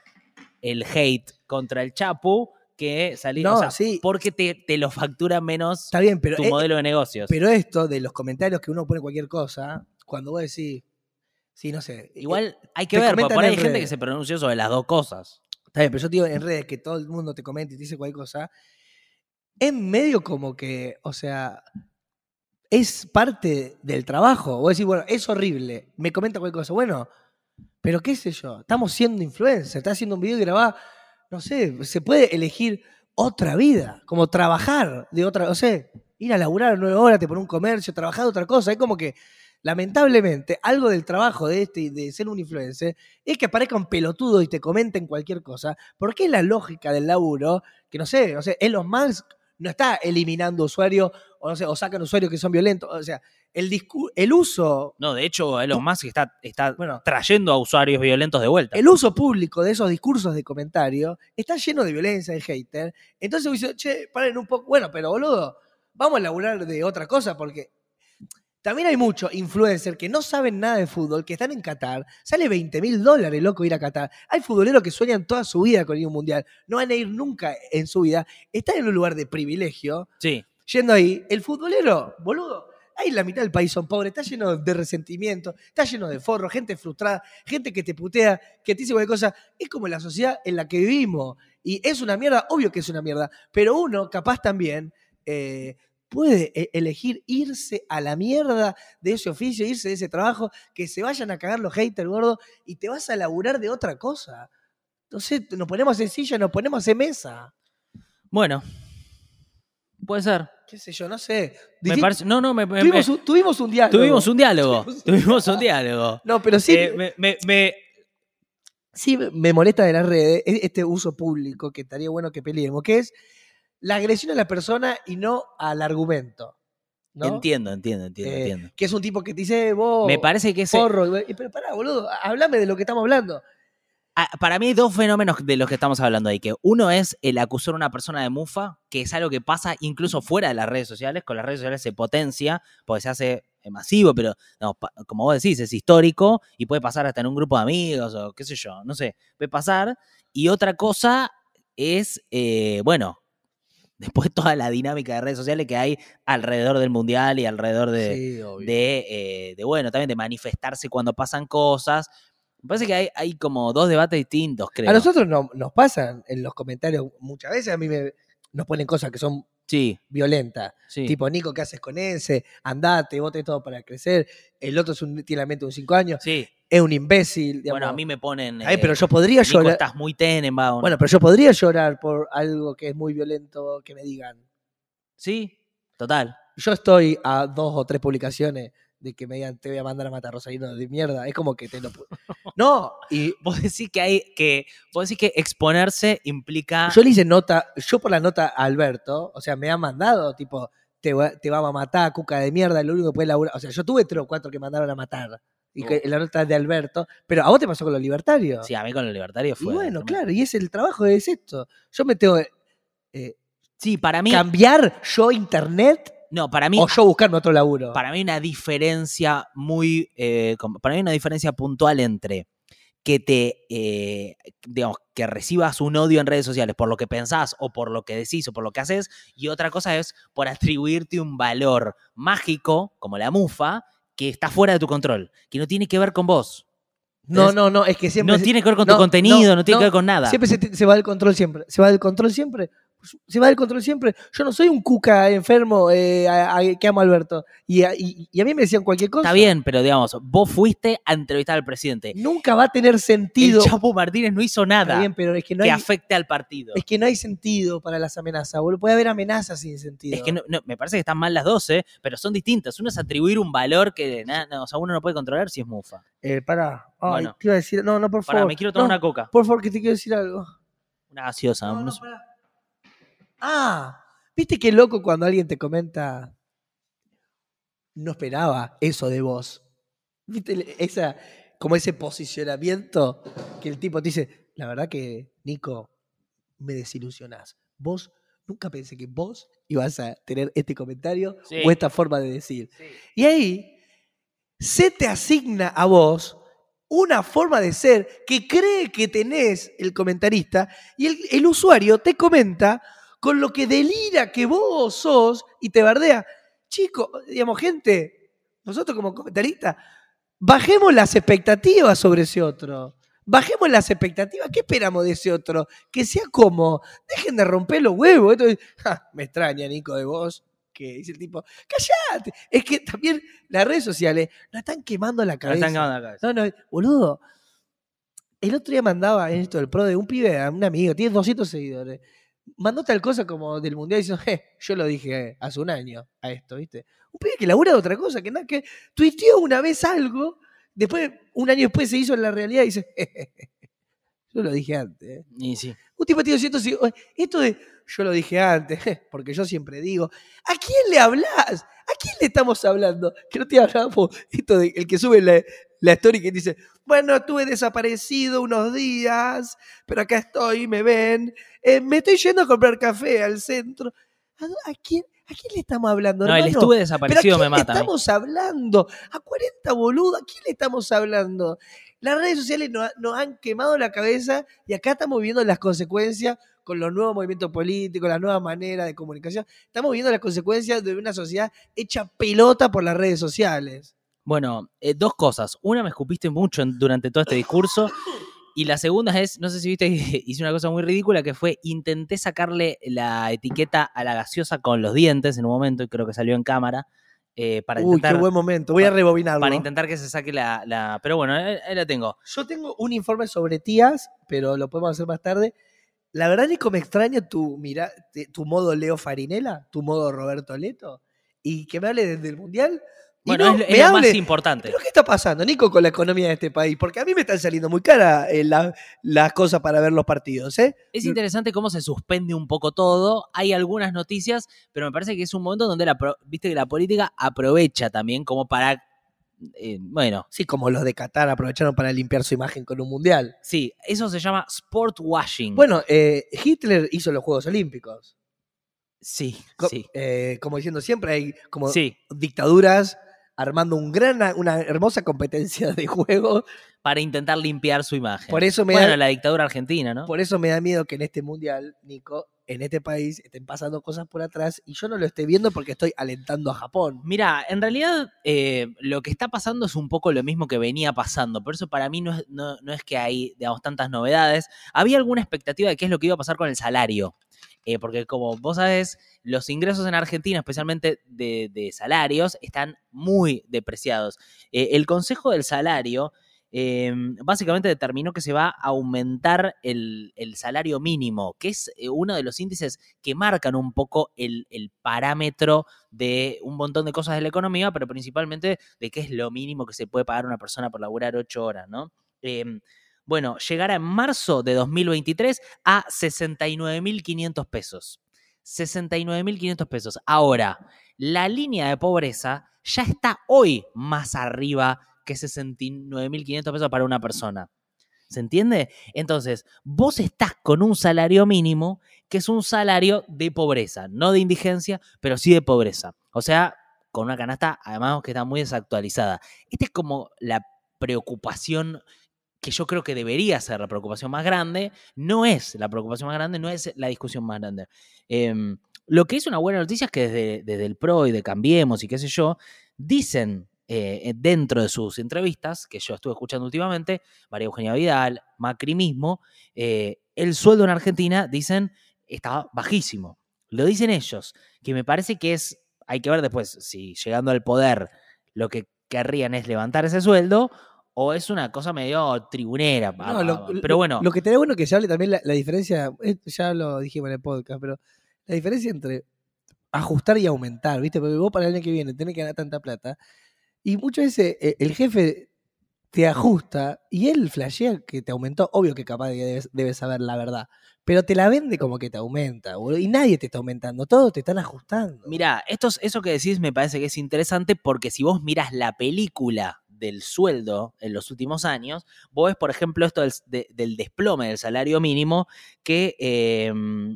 el hate contra el Chapu que salir No, o sea, sí. porque te, te lo factura menos Está bien, pero, tu eh, modelo de negocios pero esto de los comentarios que uno pone cualquier cosa, cuando vos decís, sí, no sé. eh, igual hay que ver porque por ahí hay en gente que se pronunció sobre las dos cosas Está bien, pero yo te digo en redes que todo el mundo te comenta y te dice cualquier cosa. Es medio como que, o sea, es parte del trabajo. Vos decís, bueno, es horrible, me comenta cualquier cosa. Bueno, pero qué sé yo, estamos siendo influencers, estás haciendo un video y grabás, no sé, se puede elegir otra vida, como trabajar de otra, o sea, ir a laburar nueve horas, te poner un comercio, trabajar de otra cosa. Es como que, lamentablemente, algo del trabajo de este, de ser un influencer, es que aparezca un pelotudo y te comenten cualquier cosa, porque es la lógica del laburo, que no sé, no sé, Elon Musk no está eliminando usuarios, o no sé, o sacan usuarios que son violentos, o sea, el, discu- el uso, no de hecho Elon Musk está, está bueno, trayendo a usuarios violentos de vuelta el uso público de esos discursos de comentario está lleno de violencia, de hater. Entonces vos dices, che, paren un poco. Bueno, pero boludo, vamos a laburar de otra cosa porque también hay muchos influencers que no saben nada de fútbol, que están en Qatar. Sale 20 mil dólares, loco, ir a Qatar. Hay futboleros que sueñan toda su vida con ir a un mundial. No van a ir nunca en su vida. Están en un lugar de privilegio. sí Yendo ahí, el futbolero, boludo, ahí la mitad del país son pobres, está lleno de resentimiento, está lleno de forro, gente frustrada, gente que te putea, que te dice cualquier cosa. Es como la sociedad en la que vivimos. Y es una mierda, obvio que es una mierda, pero uno capaz también eh, puede e- elegir irse a la mierda de ese oficio, irse de ese trabajo, que se vayan a cagar los haters, gordo, y te vas a laburar de otra cosa. Entonces nos ponemos en silla, nos ponemos en mesa. bueno Puede ser. Qué sé yo, no sé. Me Disti- parece, no, no, me, me- tuvimos, un, tuvimos un diálogo. tuvimos un diálogo. Tuvimos un diálogo. No, pero sí, Eh, me- me- me- sí me molesta de las redes e- este uso público que estaría bueno que peleemos, que es la agresión a la persona y no al argumento. ¿no? Entiendo, entiendo, entiendo, Eh, entiendo. Que es un tipo que te dice, "Eh, vos, Me parece que ese, porro, güey". pero pará, boludo, háblame de lo que estamos hablando. Ah, Para mí hay dos fenómenos de los que estamos hablando ahí. Que uno es el acusar a una persona de mufa, que es algo que pasa incluso fuera de las redes sociales. Con las redes sociales se potencia, porque se hace eh, masivo, pero no, como vos decís, es histórico y puede pasar hasta en un grupo de amigos o qué sé yo, no sé, puede pasar. Y otra cosa es, eh, bueno, después toda la dinámica de redes sociales que hay alrededor del mundial y alrededor de, sí, obvio. de, eh, de, bueno, también de manifestarse cuando pasan cosas. Me parece que hay, hay como dos debates distintos, creo. A nosotros no- nos pasan en los comentarios muchas veces, a mí me, nos ponen cosas que son Sí, violentas. sí. Tipo, Nico, ¿qué haces con ese? Andate, vos tenés todo para crecer. El otro es un, tiene la mente de un 5 años. sí. Es un imbécil. digamos. Bueno, a mí me ponen. Ay, eh, pero yo podría Nico, llorar. estás muy Tenenbaum. Bueno, pero yo podría llorar por algo que es muy violento que me digan. sí, total. Yo estoy a dos o tres publicaciones de que me digan te voy a mandar a matar Rosalino de mierda. Es como que te lo No, y Vos decís que hay que. Vos decís que exponerse implica. yo le hice nota, yo por la nota a Alberto, o sea, me ha mandado, tipo, te, va- te vamos a matar, cuca de mierda, lo único que puede laburar. O sea, yo tuve tres o cuatro que mandaron a matar. Y que la nota es de Alberto, pero a vos te pasó con los libertarios. Sí, a mí con el libertario y fue. bueno, tremendo. claro, y es el trabajo, es esto. Yo me tengo eh, Sí, para mí. cambiar yo internet No, para mí. o yo buscarme otro laburo. Para mí una diferencia muy. eh, para mí una diferencia puntual entre que te. eh, digamos, que recibas un odio en redes sociales por lo que pensás o por lo que decís o por lo que haces. Y otra cosa es por atribuirte un valor mágico, como la mufa, que está fuera de tu control, que no tiene que ver con vos. No, no, no, es que siempre. no se- tiene que ver con no, tu contenido, no, no, tiene que ver con nada. Siempre se va del control siempre. Se va del control siempre. Se va del control siempre. Yo no soy un cuca enfermo eh, a- a- que amo a Alberto. Y a, y- y a mí me decían cualquier cosa. Está bien, pero digamos, vos fuiste a entrevistar al presidente. Nunca va a tener sentido. El Chapo Martínez no hizo Está nada bien, pero es que no que hay, afecte al partido. es que no hay sentido para las amenazas. boludo. Puede haber amenazas sin sentido. Es que no, no, me parece que están mal las dos, ¿eh? pero son distintas. Uno es atribuir un valor que na- no, o sea, uno no puede controlar si es mufa. Eh. Ay, Bueno. te iba a decir. No, no, por Pará, favor. me quiero tomar una coca. Por favor, que te quiero decir algo. Una gaseosa. No. Ah, ¿viste qué loco cuando alguien te comenta? No esperaba eso de vos. ¿Viste esa, como ese posicionamiento que el tipo te dice, la verdad que, Nico, me desilusionás. Vos, nunca pensé que vos ibas a tener este comentario Sí. o esta forma de decir. Y ahí se te asigna a vos una forma de ser que cree que tenés el comentarista y el, el usuario te comenta con lo que delira que vos sos y te bardea. Chico, digamos, gente, nosotros como comentaristas, bajemos las expectativas sobre ese otro. Bajemos las expectativas. ¿Qué esperamos de ese otro? Que sea como, dejen de romper los huevos. Esto es, "Ja, me extraña, Nico, de vos. Que dice el tipo, callate. Es que también las redes sociales nos están quemando la cabeza. están cagando la cabeza. No, no, boludo. El otro día mandaba esto del pro de un pibe, un amigo, tiene 200 seguidores. Mandó tal cosa como del mundial diciendo, "Je, yo lo dije hace un año a esto, ¿viste? Un pibe que labura de otra cosa, que nada, que tuiteó una vez algo, después, un año después se hizo en la realidad y dice, "Je, yo lo dije antes. ¿eh". Y sí. Un tipo tiene 200 seguidores. Esto de, yo lo dije antes, porque yo siempre digo, ¿a quién le hablas? ¿A quién le estamos hablando? Que no te hablamos esto de el que sube la, la story que dice, bueno, estuve desaparecido unos días, pero acá estoy, me ven, eh, me estoy yendo a comprar café al centro. ¿A, a quién, ¿A quién le estamos hablando? No, el estuve ¿Pero a desaparecido quién me mata. le estamos hablando? ¿A 40 boludo? ¿A quién le estamos hablando? Las redes sociales nos, nos han quemado la cabeza y acá estamos viendo las consecuencias con los nuevos movimientos políticos, las nuevas maneras de comunicación. Estamos viendo las consecuencias de una sociedad hecha pelota por las redes sociales. Bueno, eh, dos cosas. Una, me escupiste mucho en- durante todo este discurso. Y la segunda es, no sé si viste, hice una cosa muy ridícula que fue, intenté sacarle la etiqueta a la gaseosa con los dientes en un momento, y creo que salió en cámara, eh, para, Uy, intentar, qué buen momento. Voy a rebobinarlo. para intentar que se saque la, la- Pero bueno, ahí, ahí la tengo. Yo tengo un informe sobre tías, pero lo podemos hacer más tarde. La verdad, Nico, me extraña tu, mira, tu modo Leo Farinela, tu modo Roberto Leto, y que me hable desde el Mundial. Bueno, no es, es lo más importante. ¿Pero qué está pasando, Nico, con la economía de este país? Porque a mí me están saliendo muy caras eh, la- las cosas para ver los partidos, ¿eh? Es interesante cómo se suspende un poco todo. Hay algunas noticias, pero me parece que es un momento donde la, viste que la política aprovecha también como para, eh, bueno, Sí, como los de Qatar aprovecharon para limpiar su imagen con un mundial. sí, eso se llama sport washing. Bueno, eh, Hitler hizo los Juegos Olímpicos. sí, Co- sí, eh, como diciendo siempre, hay como sí, dictaduras armando un gran, una hermosa competencia de juego. para intentar limpiar su imagen. Por eso me bueno, da- la dictadura argentina, ¿no? Por eso me da miedo que en este mundial, Nico, en este país estén pasando cosas por atrás y yo no lo esté viendo porque estoy alentando a Japón. Mira, en realidad eh, lo que está pasando es un poco lo mismo que venía pasando. Por eso para mí no es, que hay, tantas novedades. Había alguna expectativa de qué es lo que iba a pasar con el salario. Eh, porque como vos sabés, los ingresos en Argentina, especialmente de, de salarios, están muy depreciados. Eh, el Consejo del Salario eh, básicamente determinó que se va a aumentar el, salario mínimo, que es eh, uno de los índices que marcan un poco el, parámetro de un montón de cosas de la economía, pero principalmente de qué es lo mínimo que se puede pagar una persona por laburar ocho horas, ¿no? Eh, bueno, llegará en marzo de 2023 a 69.500 pesos. 69.500 pesos. Ahora, la línea de pobreza ya está hoy más arriba que 69.500 pesos para una persona. ¿Se entiende? Entonces, vos estás con un salario mínimo que es un salario de pobreza, no de indigencia, pero sí de pobreza. O sea, con una canasta, además que está muy desactualizada. Esta es como la preocupación que yo creo que debería ser la preocupación más grande. No es la preocupación más grande, no es la discusión más grande. Em, lo que es una buena noticia es que desde, desde el PRO y de Cambiemos y qué sé yo, dicen eh, dentro de sus entrevistas, que yo estuve escuchando últimamente, María Eugenia Vidal, Macri mismo, eh, el sueldo en Argentina, dicen, está bajísimo. Lo dicen ellos, que me parece que es, hay que ver después si llegando al poder lo que querrían es levantar ese sueldo o es una cosa medio tribunera. No, lo- pero bueno, Lo que te da bueno que se hable también la, la diferencia, eh, ya lo dijimos en el podcast, pero la diferencia entre ajustar y aumentar, ¿viste? Porque vos para el año que viene tenés que ganar tanta plata. Y muchas veces eh, el jefe te ajusta y él flashea que te aumentó. Obvio que capaz que debes, saber la verdad. Pero te la vende como que te aumenta, boludo. Y nadie te está aumentando, todos te están ajustando. Mira, esto, es- eso que decís me parece que es interesante porque si vos miras la película del sueldo en los últimos años, vos ves, por ejemplo, esto del, de- del desplome del salario mínimo, que, eh,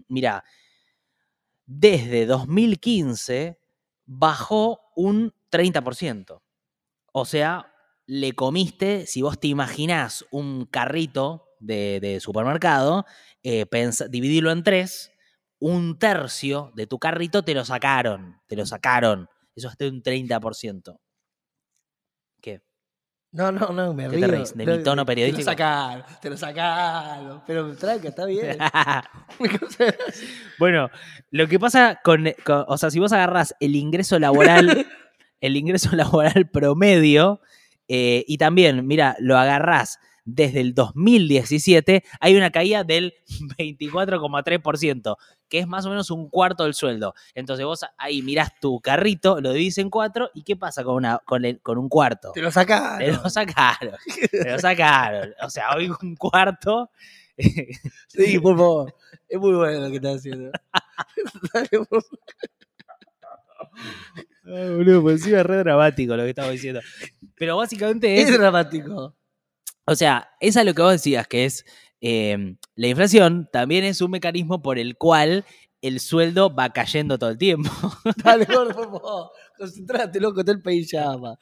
mira, desde 2015 bajó un 30%. O sea, le comiste, si vos te imaginás un carrito de, de supermercado, eh, pensa- dividirlo en tres, un tercio de tu carrito te lo sacaron, te lo sacaron. Eso es de un 30%. ¿Qué? No, no, no, me ¿Qué te reís? ¿De mi No, tono Te periodístico? lo sacaron, te lo sacaron. Pero tranca, está bien. bueno, lo que pasa con, con- o sea, si vos agarrás el ingreso laboral, el ingreso laboral promedio, eh, y también, mira, lo agarrás desde el 2017, hay una caída del 24,3%, que es más o menos un cuarto del sueldo. Entonces vos ahí mirás tu carrito, lo dividís en cuatro, ¿y qué pasa con, una, con, el- con un cuarto? te lo sacaron. Te lo sacaron, te lo sacaron. O sea, hoy un cuarto... Sí, por favor. Es muy bueno lo que estás haciendo. Ay, boludo, pues sí, es re dramático lo que estaba diciendo. Pero básicamente es es. dramático. O sea, es a lo que vos decías, que es. eh, la inflación también es un mecanismo por el cual el sueldo va cayendo todo el tiempo. Dale, por favor. Concentrate, loco, todo el país llama.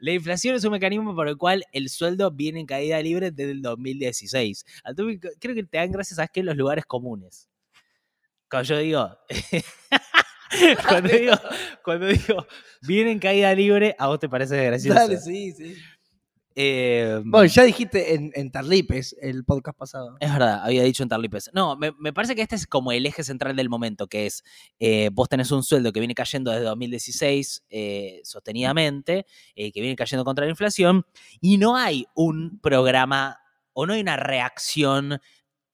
La inflación es un mecanismo por el cual el sueldo viene en caída libre desde el 2016. Entonces, creo que te dan gracias a que los lugares comunes. Cuando yo digo. cuando digo, cuando digo viene en caída libre, a vos te parece gracioso. Dale, sí, sí. Eh, Bueno, ya dijiste en, en Tarlipes el podcast pasado. Es verdad, había dicho en Tarlipes. No, me, me parece que este es como el eje central del momento, que es, eh, vos tenés un sueldo que viene cayendo desde 2016 eh, sostenidamente, eh, que viene cayendo contra la inflación, y no hay un programa o no hay una reacción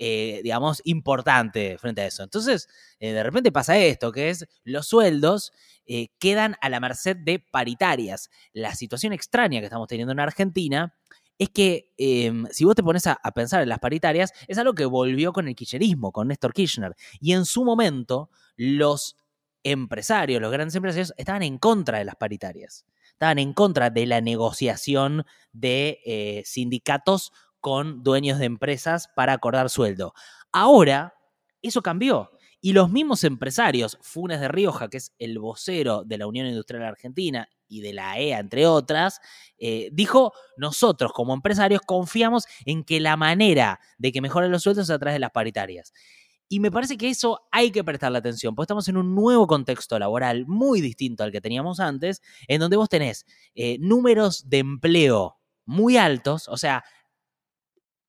eh, digamos, importante frente a eso. Entonces, eh, de repente pasa esto, que es los sueldos eh, quedan a la merced de paritarias. La situación extraña que estamos teniendo en Argentina es que em, si vos te pones a, pensar en las paritarias, es algo que volvió con el kirchnerismo, con Néstor Kirchner. Y en su momento, los empresarios, los grandes empresarios, estaban en contra de las paritarias. Estaban en contra de la negociación de eh, sindicatos con dueños de empresas para acordar sueldo. Ahora, eso cambió. Y los mismos empresarios, Funes de Rioja, que es el vocero de la Unión Industrial Argentina y de la EA, entre otras, eh, dijo, nosotros como empresarios confiamos en que la manera de que mejoren los sueldos es a través de las paritarias. Y me parece que eso hay que prestarle atención, porque estamos en un nuevo contexto laboral muy distinto al que teníamos antes, en donde vos tenés eh, números de empleo muy altos, o sea,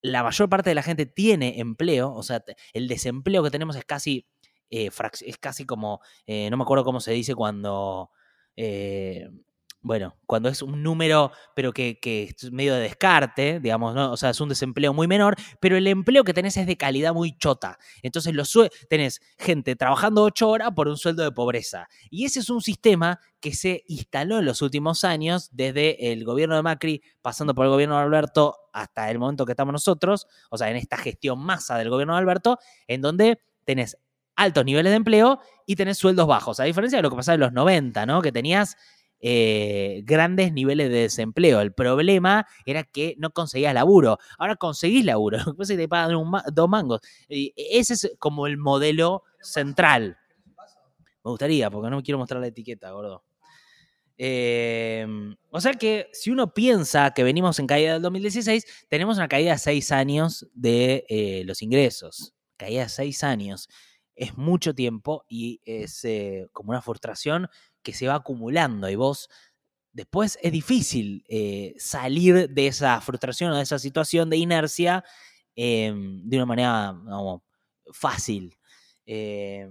la mayor parte de la gente tiene empleo, o sea, el desempleo que tenemos es casi, eh, es casi como, eh, no me acuerdo cómo se dice cuando, eh, bueno, cuando es un número, pero que, es medio de descarte, digamos, ¿no? O sea, es un desempleo muy menor, pero el empleo que tenés es de calidad muy chota. Entonces los tenés gente trabajando ocho horas por un sueldo de pobreza. Y ese es un sistema que se instaló en los últimos años, desde el gobierno de Macri, pasando por el gobierno de Alberto, hasta el momento que estamos nosotros, o sea, en esta gestión masa del gobierno de Alberto, en donde tenés altos niveles de empleo y tenés sueldos bajos, a diferencia de lo que pasaba en los 90, ¿no? Que tenías eh, grandes niveles de desempleo. El problema era que no conseguías laburo. Ahora conseguís laburo. Lo que pasa es que te pagan dos mangos. Ese es como el modelo central. Me gustaría, porque no me quiero mostrar la etiqueta, gordo. Eh, o sea que si uno piensa que venimos en caída del 2016, tenemos una caída de seis años de eh, los ingresos. Caída de seis años. Es mucho tiempo y es eh, como una frustración que se va acumulando y vos después es difícil eh, salir de esa frustración o de esa situación de inercia eh, de una manera fácil. Eh,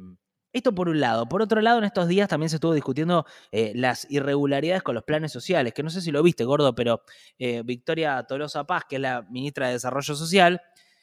esto por un lado. Por otro lado, en estos días también se estuvo discutiendo eh, las irregularidades con los planes sociales, que no sé si lo viste, gordo, pero eh, Victoria Tolosa Paz, que es la ministra de Desarrollo Social,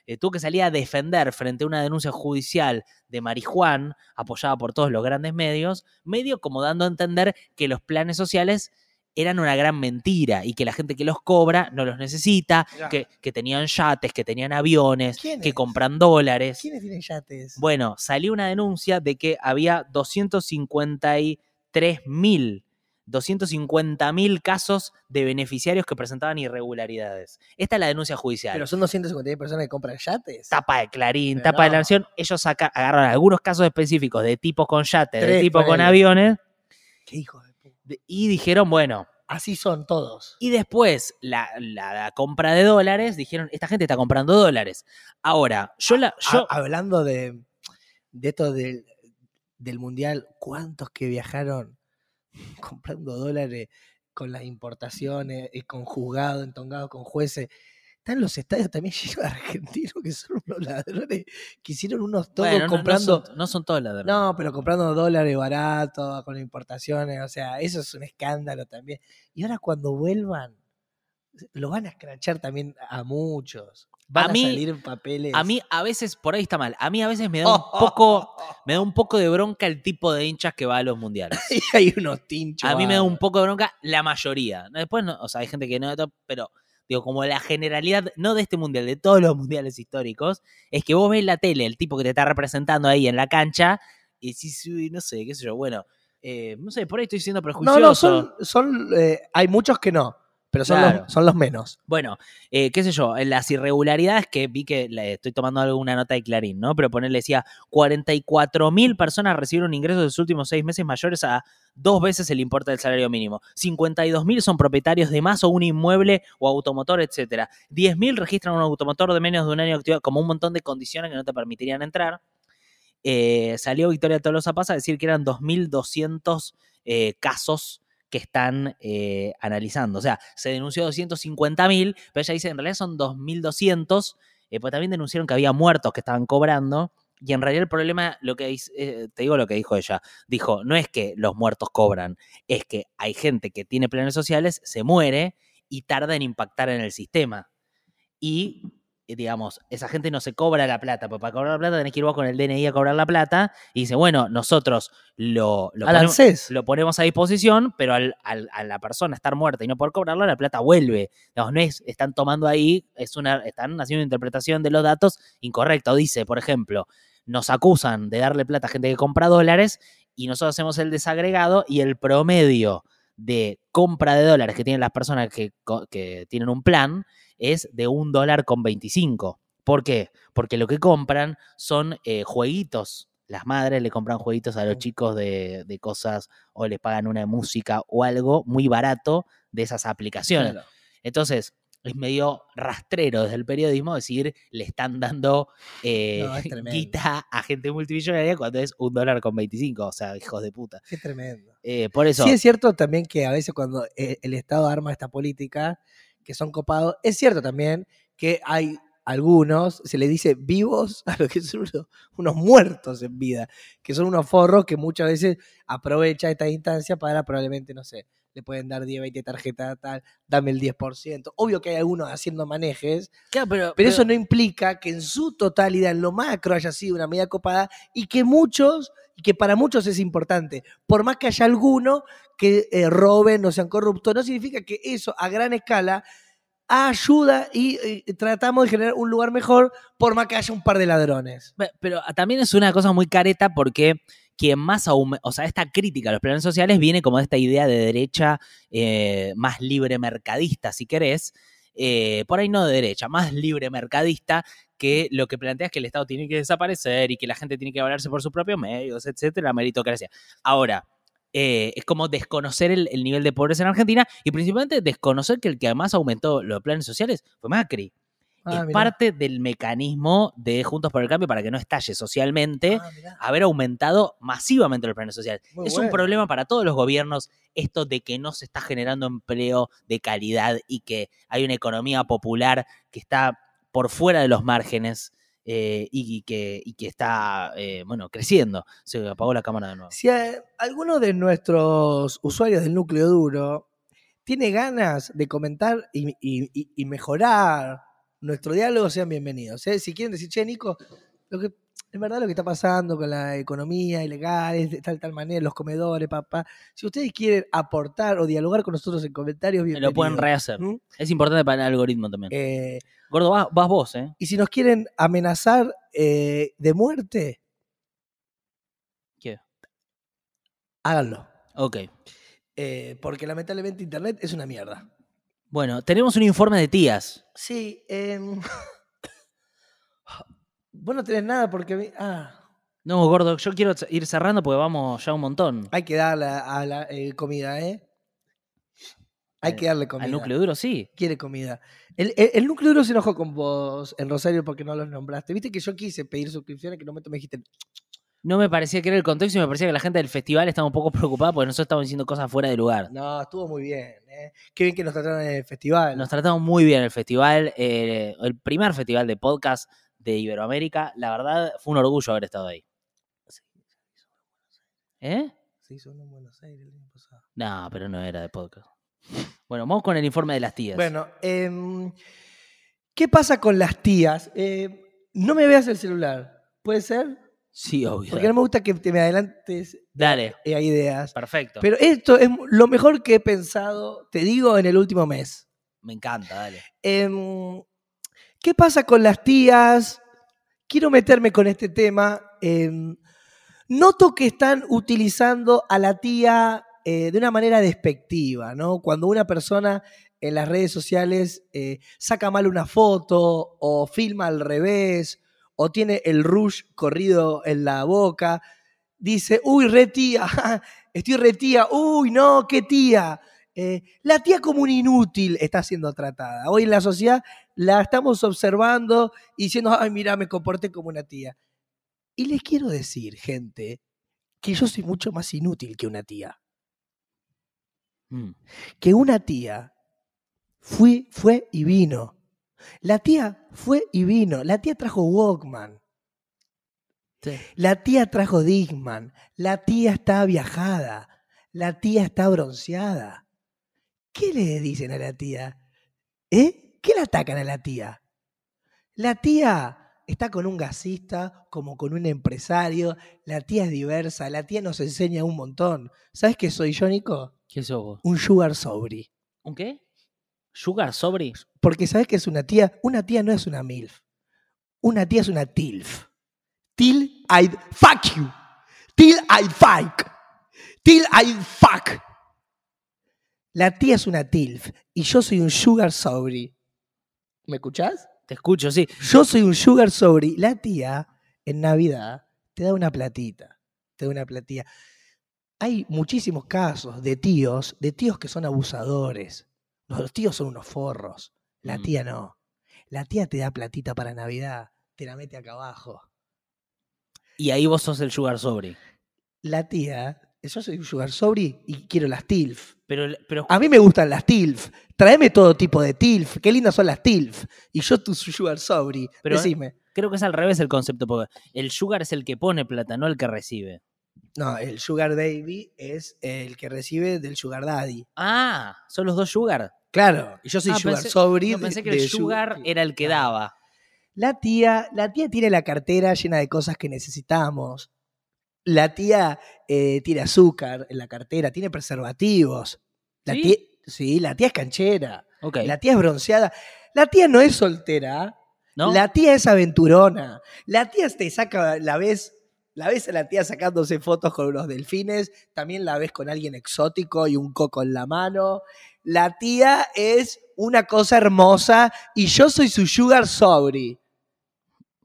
eh, tuvo que salir a defender frente a una denuncia judicial de Marijuán, apoyada por todos los grandes medios, medio como dando a entender que los planes sociales eran una gran mentira y que la gente que los cobra no los necesita, que, que tenían yates, que tenían aviones, que compran dólares. ¿Quiénes tienen yates? Bueno, salió una denuncia de que había 253 mil, 250 mil casos de beneficiarios que presentaban irregularidades. Esta es la denuncia judicial. Pero son 250 personas que compran yates. tapa de Clarín, Pero tapa de la. Nación, ellos saca, agarran algunos casos específicos de tipos con yates, de tipos con aviones, Qué hijos de puta. y dijeron, bueno, Así son todos. y después la, la- la compra de dólares, dijeron, esta gente está comprando dólares. Ahora, yo la... Yo, Ha- hablando de, de esto del, del mundial, ¿cuántos que viajaron comprando dólares con las importaciones, y con juzgados, entongados con jueces? Están los estadios también llenos de argentinos que son unos ladrones que hicieron unos todos bueno, no- no comprando. son- no, son, todos ladrones. No, pero comprando dólares baratos, con importaciones, o sea, eso es un escándalo también. Y ahora cuando vuelvan, lo van a escrachar también a muchos. Van a, mí- salir papeles. A mí a veces, por ahí está mal, a mí a veces me da un poco, me da un poco de bronca el tipo de hinchas que va a los mundiales. Y hay unos tinchos. A mí me da un poco de bronca la mayoría. Después, no, o sea, hay gente que no, pero digo, como la generalidad, no de este mundial, de todos los mundiales históricos, es que vos ves la tele, el tipo que te está representando ahí en la cancha, y decís, uy, no sé, qué sé yo, bueno, eh, no sé, por ahí estoy siendo No, prejuicioso. no, son, son eh, hay muchos que no, pero son, Claro. los, son los menos. Bueno, eh, qué sé yo, las irregularidades que vi que le estoy tomando alguna nota de Clarín, ¿no? Pero ponerle decía, 44 mil personas recibieron ingresos de los últimos seis meses mayores a dos veces el importe del salario mínimo. 52 mil son propietarios de más o un inmueble o automotor, etcétera. 10 mil registran un automotor de menos de un año de actividad, como un montón de condiciones que no te permitirían entrar. Eh, salió Victoria Tolosa Paz a decir que eran 2.200 eh, casos que están eh, analizando. O sea, se denunció 250.000, pero ella dice en realidad son 2.200, eh, pues también denunciaron que había muertos que estaban cobrando. Y en realidad el problema, lo que eh, te digo lo que dijo ella, dijo, no es que los muertos cobran, es que hay gente que tiene planes sociales, se muere y tarda en impactar en el sistema. Y digamos, esa gente no se cobra la plata, porque para cobrar la plata tenés que ir vos con el DNI a cobrar la plata, y dice, bueno, nosotros lo, lo, ponemos, ANSES. lo ponemos a disposición, pero al, al- a la persona estar muerta y no poder cobrarla, la plata vuelve. Digamos, no es, están tomando ahí, es una, están haciendo una interpretación de los datos incorrecta. O dice, por ejemplo, nos acusan de darle plata a gente que compra dólares y nosotros hacemos el desagregado y el promedio de compra de dólares que tienen las personas que, que tienen un plan es de un dólar con 25. ¿Por qué? Porque lo que compran son eh, jueguitos. Las madres le compran jueguitos a los chicos de, de cosas o les pagan una música o algo muy barato de esas aplicaciones. Claro. Entonces, es medio rastrero desde el periodismo decir le están dando eh, No, es tremendo. guita a gente multimillonaria cuando es un dólar con 25. O sea, hijos de puta. Qué tremendo. Eh, por eso, Sí es cierto también que a veces cuando eh, el Estado arma esta política, que son copados, es cierto también que hay algunos, se le dice vivos a los que son unos, unos muertos en vida, que son unos forros que muchas veces aprovecha esta instancia para probablemente, no sé, le pueden dar 10, 20 tarjetas, tal, dame el 10%. Obvio que hay algunos haciendo manejes, Claro, pero, pero eso no implica que en su totalidad, en lo macro, haya sido una medida copada y que muchos, y que para muchos es importante. Por más que haya alguno que eh, roben o sean corruptos, no significa que eso a gran escala ayuda y eh, tratamos de generar un lugar mejor por más que haya un par de ladrones. Pe- Pero también es una cosa muy careta porque quien más o sea, esta crítica a los planes sociales viene como de esta idea de derecha eh, más libre mercadista, si querés. Eh, por ahí no de derecha, más libre mercadista, que lo que plantea es que el Estado tiene que desaparecer y que la gente tiene que valerse por sus propios medios, etcétera, meritocracia. Ahora, eh, es como desconocer el, el nivel de pobreza en Argentina y principalmente desconocer que el que además aumentó los planes sociales fue Macri Ah, es mirá. parte del mecanismo de Juntos por el Cambio para que no estalle socialmente Ah, haber aumentado masivamente los planes sociales. Muy es bueno. un problema para todos los gobiernos esto de que no se está generando empleo de calidad y que hay una economía popular que está por fuera de los márgenes eh, y, que, y que está, eh, bueno, creciendo. Se apagó la cámara de nuevo. Si alguno de nuestros usuarios del núcleo duro tiene ganas de comentar y- y mejorar nuestro diálogo, sean bienvenidos. ¿eh? Si quieren decir, che, Nico, lo que, en verdad lo que está pasando con la economía ilegal es de tal tal manera, los comedores, papá. Si ustedes quieren aportar o dialogar con nosotros en comentarios, bienvenidos. Lo pueden rehacer. ¿Mm? Es importante para el algoritmo también. Eh, Gordo, vas, vas vos, ¿eh? y si nos quieren amenazar eh, de muerte, ¿Qué? háganlo. Ok. Eh, porque lamentablemente Internet es una mierda. Bueno, tenemos un informe de tías. Sí, em, vos no tenés nada porque a mí- ah, No, gordo, yo quiero ir cerrando porque vamos ya un montón. hay que darle a la eh, comida, ¿eh? Hay que darle comida. Al núcleo duro, sí. Quiere comida. El, el- el núcleo duro se enojó con vos en Rosario porque no los nombraste. Viste que yo quise pedir suscripciones que no me, me dijiste. No me parecía que era el contexto y me parecía que la gente del festival estaba un poco preocupada porque nosotros estábamos diciendo cosas fuera de lugar. No, estuvo muy bien, ¿eh? Qué bien que nos trataron en el festival. Nos tratamos muy bien el festival, eh, el primer festival de podcast de Iberoamérica. La verdad, fue un orgullo haber estado ahí. ¿Eh? Se hizo uno en Buenos Aires el año pasado. No, pero no era de podcast. Bueno, vamos con el informe de las tías. Bueno, em, ¿qué pasa con las tías? Eh, no me veas el celular. ¿Puede ser? Sí, obvio. Porque no me gusta que te me adelantes Dale, eh, a ideas. perfecto. Pero esto es lo mejor que he pensado, te digo, en el último mes. Me encanta, dale. Em, ¿Qué pasa con las tías? Quiero meterme con este tema. Em, noto que están utilizando a la tía eh, de una manera despectiva, ¿no? Cuando una persona en las redes sociales eh, saca mal una foto o filma al revés o tiene el rush corrido en la boca, dice, uy, re tía, estoy re tía, uy, no, qué tía. Eh, la tía como un inútil está siendo tratada. Hoy en la sociedad la estamos observando y diciendo, ay, mira, me comporté como una tía. Y les quiero decir, gente, que yo soy mucho más inútil que una tía. Mm. Que una tía fue, fue y vino. La tía fue y vino. La tía trajo Walkman. Sí. La tía trajo Digman. La tía está viajada. La tía está bronceada. ¿Qué le dicen a la tía? ¿Eh? ¿Qué le atacan a la tía? La tía está con un gasista, como con un empresario. La tía es diversa. La tía nos enseña un montón. ¿Sabes qué soy yo, Nico? ¿Qué sos vos? Un sugar sobri. ¿Un qué? ¿Sugar sobre? Porque ¿sabes qué es una tía? Una tía no es una MILF. Una tía es una TILF. Till I fuck you. Till I fuck. Till I fuck. La tía es una TILF y yo soy un sugar sobri. ¿Me escuchás? Te escucho, sí. Yo soy un sugar sobri. La tía, en Navidad, te da una platita. Te da una platilla. Hay muchísimos casos de tíos, de tíos que son abusadores. Los tíos son unos forros. La Mm. tía no. La tía te da platita para Navidad. Te la mete acá abajo. Y ahí vos sos el sugar sobre. La tía, yo soy un sugar sobri y quiero las TILF. Pero, pero A mí me gustan las TILF. Tráeme todo tipo de TILF. Qué lindas son las TILF. Y yo tu sugar sobri. Pero- Decime. creo que es al revés el concepto, porque el sugar es el que pone plata, no el que recibe. No, el sugar baby es el que recibe del sugar daddy. Ah, son los dos sugar. Claro, y yo soy Ah, sugar pensé- sobri. No, de- pensé que el sugar su- era el que Claro. daba. La tía, la tía tiene la cartera llena de cosas que necesitamos. La tía eh, tiene azúcar en la cartera, tiene preservativos. La ¿Sí? tía, sí, la tía es canchera. Ok. La tía es bronceada. La tía no es soltera. ¿No? La tía es aventurona. La tía te saca, la ves, la ves a la tía sacándose fotos con unos delfines. También la ves con alguien exótico y un coco en la mano. La tía es una cosa hermosa y yo soy su sugar sobri.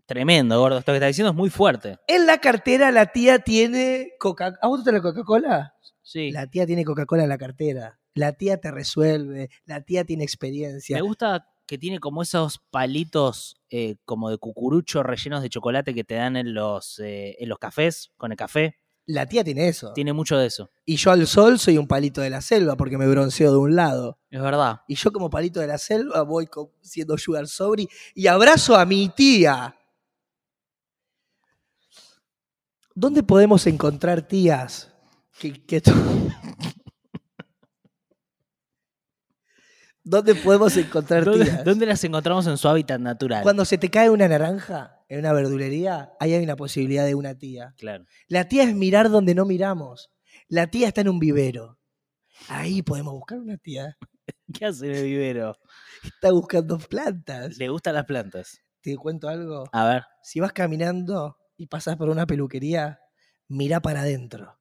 Tremendo, gordo. Esto que está diciendo es muy fuerte. En la cartera la tía tiene Coca. ¿A vos te la Coca-Cola? Sí. La tía tiene Coca-Cola en la cartera. La tía te resuelve. La tía tiene experiencia. Me gusta que tiene como esos palitos eh, como de cucurucho rellenos de chocolate que te dan en los, eh, en los cafés, con el café. La tía tiene eso. Tiene mucho de eso. Y yo al sol soy un palito de la selva porque me bronceo de un lado. Es verdad. Y yo como palito de la selva voy siendo sugar sobri y abrazo a mi tía. ¿Dónde podemos encontrar tías? Que, que ¿Dónde podemos encontrar ¿Dónde, tías? dónde las encontramos en su hábitat natural? Cuando se te cae una naranja en una verdulería, ahí hay una posibilidad de una tía. Claro. La tía es mirar donde no miramos. La tía está en un vivero. Ahí podemos buscar una tía. ¿Qué hace en el vivero? Está buscando plantas. Le gustan las plantas. ¿Te cuento algo? A ver. Si vas caminando y pasas por una peluquería, mira para adentro.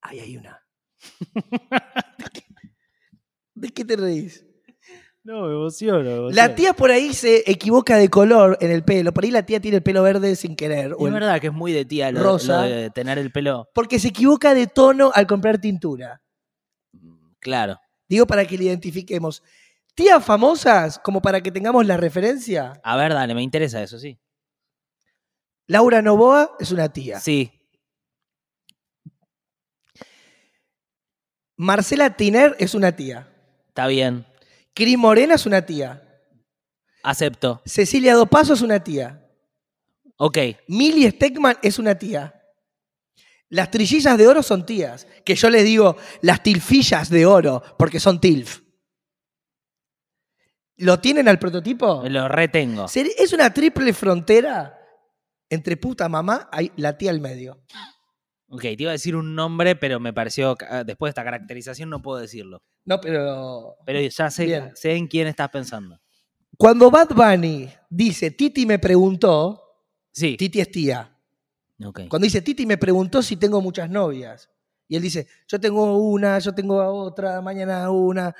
Ahí hay una. ¿De qué te reís? No, me emociono. La tía por ahí se equivoca de color en el pelo. Por ahí la tía tiene el pelo verde sin querer. Es el- verdad que es muy de tía lo, rosa. lo de tener el pelo. Porque se equivoca de tono al comprar tintura. Claro. Digo para que le identifiquemos. Tías famosas, como para que tengamos la referencia. A ver, dale, me interesa eso, sí. Laura Novoa es una tía. Sí. Marcela Tiner es una tía. Está bien. Cris Morena es una tía. Acepto. Cecilia Dopaso es una tía. Ok. Millie Steckman es una tía. Las trillizas de oro son tías. Que yo les digo las tilfillas de oro, porque son tilf. ¿Lo tienen al prototipo? Lo retengo. Es una triple frontera entre puta mamá y la tía al medio. Ok, te iba a decir un nombre, pero me pareció, ca- después de esta caracterización no puedo decirlo. No, pero. Pero ya sé, Bien. sé en quién estás pensando. Cuando Bad Bunny dice Titi me preguntó, Sí. Titi es tía. Ok. Cuando dice Titi me preguntó si tengo muchas novias. Y él dice, yo tengo una, yo tengo a otra, mañana una.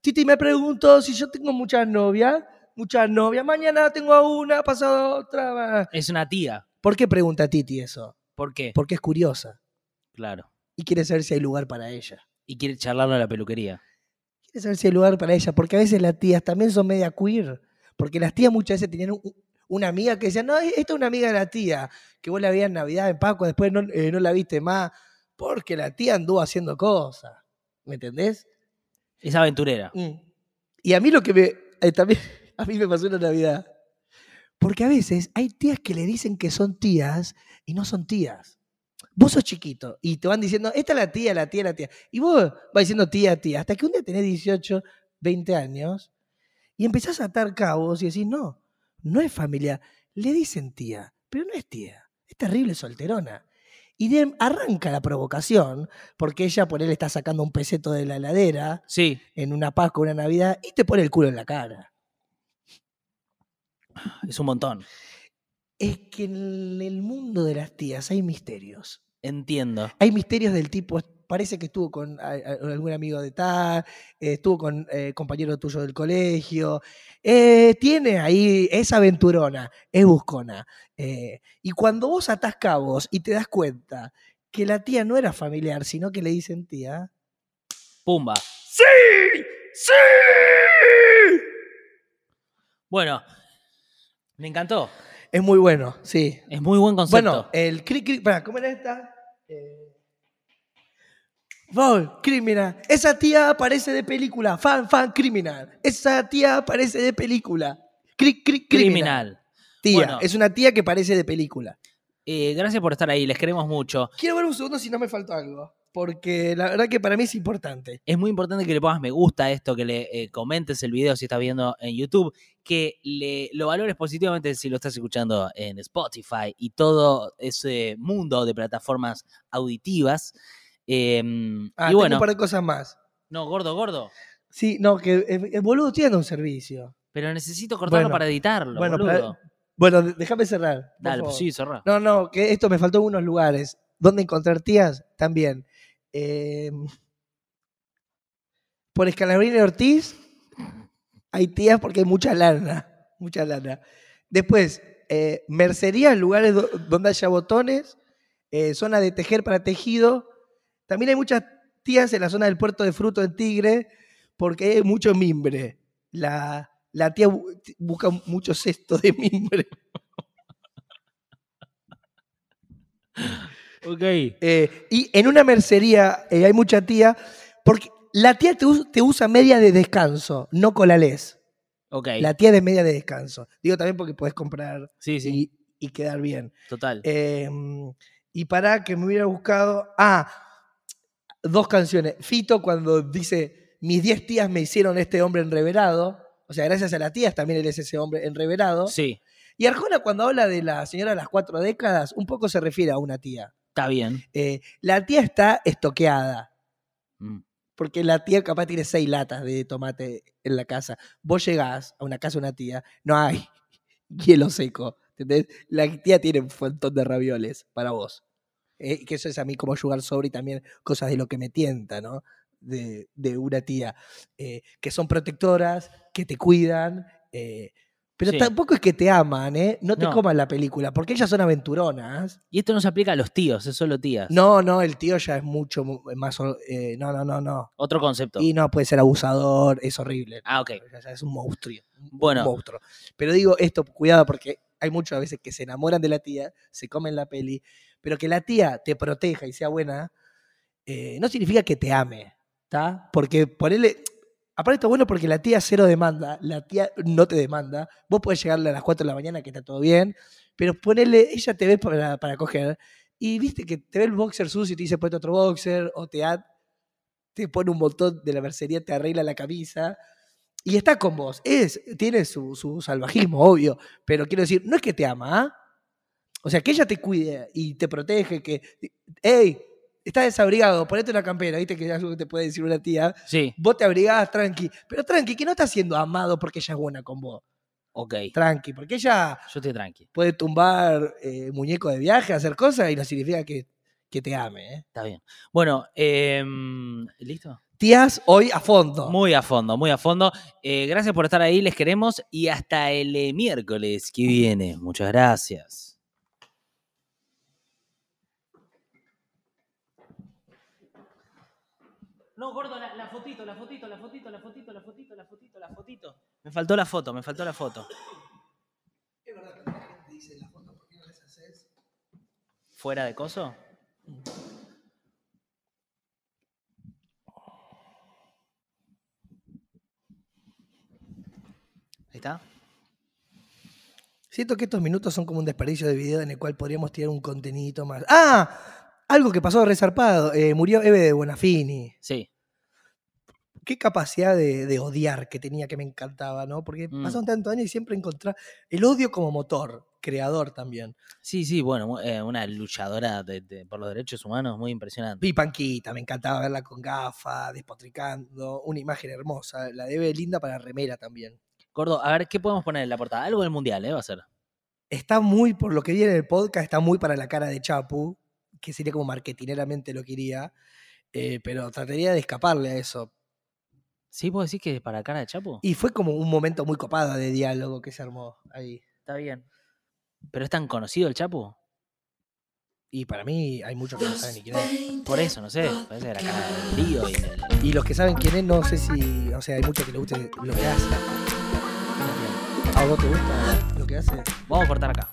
Titi me preguntó si yo tengo muchas novias, muchas novias, mañana tengo a una, pasado a otra. Es una tía. ¿Por qué pregunta Titi eso? ¿Por qué? Porque es curiosa Claro. y quiere saber si hay lugar para ella. Y quiere charlarlo a la peluquería. Quiere saber si hay lugar para ella, porque a veces las tías también son media queer. Porque las tías muchas veces tenían un- una amiga que decía, no, esta es una amiga de la tía, que vos la veías en Navidad en Paco, después no, eh, no la viste más, porque la tía anduvo haciendo cosas. ¿Me entendés? Es aventurera. Mm. Y a mí lo que me. eh, también a mí me pasó una Navidad. Porque a veces hay tías que le dicen que son tías y no son tías. Vos sos chiquito y te van diciendo, esta es la tía, la tía, la tía. Y vos vas diciendo tía, tía, hasta que un día tenés 18, 20 años y empezás a atar cabos y decís, no, no es familiar. Le dicen tía, pero no es tía. Es terrible solterona. Y de- arranca la provocación, porque ella por él está sacando un peseto de la heladera Sí, en una Pascua, una Navidad, y te pone el culo en la cara. Es un montón. Es que en el mundo de las tías hay misterios. Entiendo. Hay misterios del tipo, parece que estuvo con algún amigo de tal, eh, estuvo con eh, compañero tuyo del colegio, eh, tiene ahí, es aventurona, es buscona. eh, y cuando vos atás cabos y te das cuenta que la tía no era familiar, sino que le dicen tía, Pumba. ¡Sí! ¡Sí! Bueno, me encantó. Es muy bueno, sí. Es muy buen concepto. Bueno, el cri cri, pará, ¿cómo era esta? Eh, criminal. Esa tía aparece de película. Fan, fan, criminal. Esa tía aparece de película. Cri, cri, criminal. Criminal. Tía. Bueno. Es una tía que parece de película. Eh, gracias por estar ahí, les queremos mucho. Quiero ver un segundo si no me faltó algo. Porque la verdad que para mí es importante. Es muy importante que le pongas me gusta a esto, que le eh, comentes el video si estás viendo en YouTube, que le, lo valores positivamente si lo estás escuchando en Spotify y todo ese mundo de plataformas auditivas. Eh, Ah, y tengo bueno, un par de cosas más. no, gordo, gordo. Sí, no, que el, el boludo tiene un servicio. Pero necesito cortarlo Bueno, para editarlo, bueno, boludo. para- Bueno, déjame cerrar. Dale, pues sí, cerrá. No, no, que esto me faltó en unos lugares. ¿Dónde encontrar tías? También. Eh, por Escalabrini Ortiz hay tías porque hay mucha lana. Mucha lana. Después, eh, mercerías, lugares do- donde haya botones, eh, zona de tejer para tejido. También hay muchas tías en la zona del puerto de fruto en Tigre porque hay mucho mimbre. La, la tía bu- busca mucho cesto de mimbre. Ok. Eh, y en una mercería eh, hay mucha tía, porque la tía te, us- te usa media de descanso, no colales. Ok. La tía de media de descanso. Digo también porque puedes comprar Sí, sí, y, y quedar bien. total. Eh, y para que me hubiera buscado. Ah, dos canciones. Fito cuando dice: Mis 10 tías me hicieron este hombre enreverado. O sea, gracias a las tías también él es ese hombre enreverado. Sí, Y Arjona, cuando habla de la señora de las cuatro décadas, un poco se refiere a una tía. Está bien. Eh, la tía está estoqueada. Mm. Porque la tía capaz tiene seis latas de tomate en la casa. Vos llegás a una casa de una tía, no hay hielo seco. ¿entendés? La tía tiene un montón de ravioles para vos. Eh, que eso es a mí como jugar sobre y también cosas de lo que me tienta, ¿no? De, de una tía. eh, que son protectoras, que te cuidan. eh, pero Sí. tampoco es que te aman, ¿eh? No te No. coman la película, porque ellas son aventuronas. Y esto no se aplica a los tíos, es solo tías. No, no, el tío ya es mucho mu- más. eh, no, no, no, no. Otro concepto. Y no, puede ser abusador, es horrible. Ah, ok. Es un monstruo. un Bueno. monstruo. Pero digo esto, cuidado, porque hay muchas veces que se enamoran de la tía, se comen la peli, pero que la tía te proteja y sea buena, eh, no significa que te ame, ¿está? Porque ponerle. Aparte está bueno porque la tía cero demanda, la tía no te demanda, vos podés llegarle a las 4 de la mañana que está todo bien, pero ponerle, ella te ve para, para coger, y viste que te ve el boxer sucio y te dice ponte otro boxer, o te, ha- te pone un montón de la mercería, te arregla la camisa, y está con vos. Es, tiene su, su salvajismo, obvio, pero quiero decir, no es que te ama, ¿ah? O sea, que ella te cuide y te protege, que, hey, estás desabrigado, ponete una campera, viste que que te puede decir una tía, Sí, vos te abrigás, tranqui, pero tranqui, que no estás siendo amado porque ella es buena con vos, ok. tranqui, porque ella Yo estoy tranqui. puede tumbar eh, muñeco de viaje, hacer cosas y no significa que, que te ame. ¿eh? Está bien. Bueno, em, ¿listo? Tías, hoy a fondo. Muy a fondo, muy a fondo. Eh, gracias por estar ahí, les queremos. Y hasta el eh, miércoles que viene. Muchas gracias. No, gordo, la, la fotito, la fotito, la fotito, la fotito, la fotito, la fotito, la fotito. Me faltó la foto, me faltó la foto. ¿Fuera de coso? Ahí está. Siento que estos minutos son como un desperdicio de video en el cual podríamos tirar un contenidito más. ¡Ah! Algo que pasó resarpado. Eh, murió Eve de Bonafini. Sí. qué capacidad de, de odiar que tenía que me encantaba, ¿no? Porque Mm. pasaron tantos años y siempre encontrar el odio como motor, creador también. Sí, sí, bueno, eh, una luchadora de- de- por los derechos humanos muy impresionante. Vi Panquita, me encantaba verla con gafas, despotricando, una imagen hermosa. La debe linda para remera también. Gordo, a ver, ¿qué podemos poner en la portada? Algo del mundial, ¿eh? Va a ser. Está muy, por lo que viene en el podcast, está muy para la cara de Chapu, que sería como marketineramente lo quería, eh, pero trataría de escaparle a eso. ¿Sí? ¿Vos decís que para cara de Chapo? Y fue como un momento muy copado de diálogo que se armó ahí. Está bien. ¿Pero es tan conocido el Chapo? Y para mí hay muchos que no saben ni quién es. Por eso, no sé. Parece de la cara del lío y del- Y los que saben quién es, no sé si. O sea, hay muchos que les guste lo que hace. ¿A vos te gusta lo que hace? Vamos a cortar acá.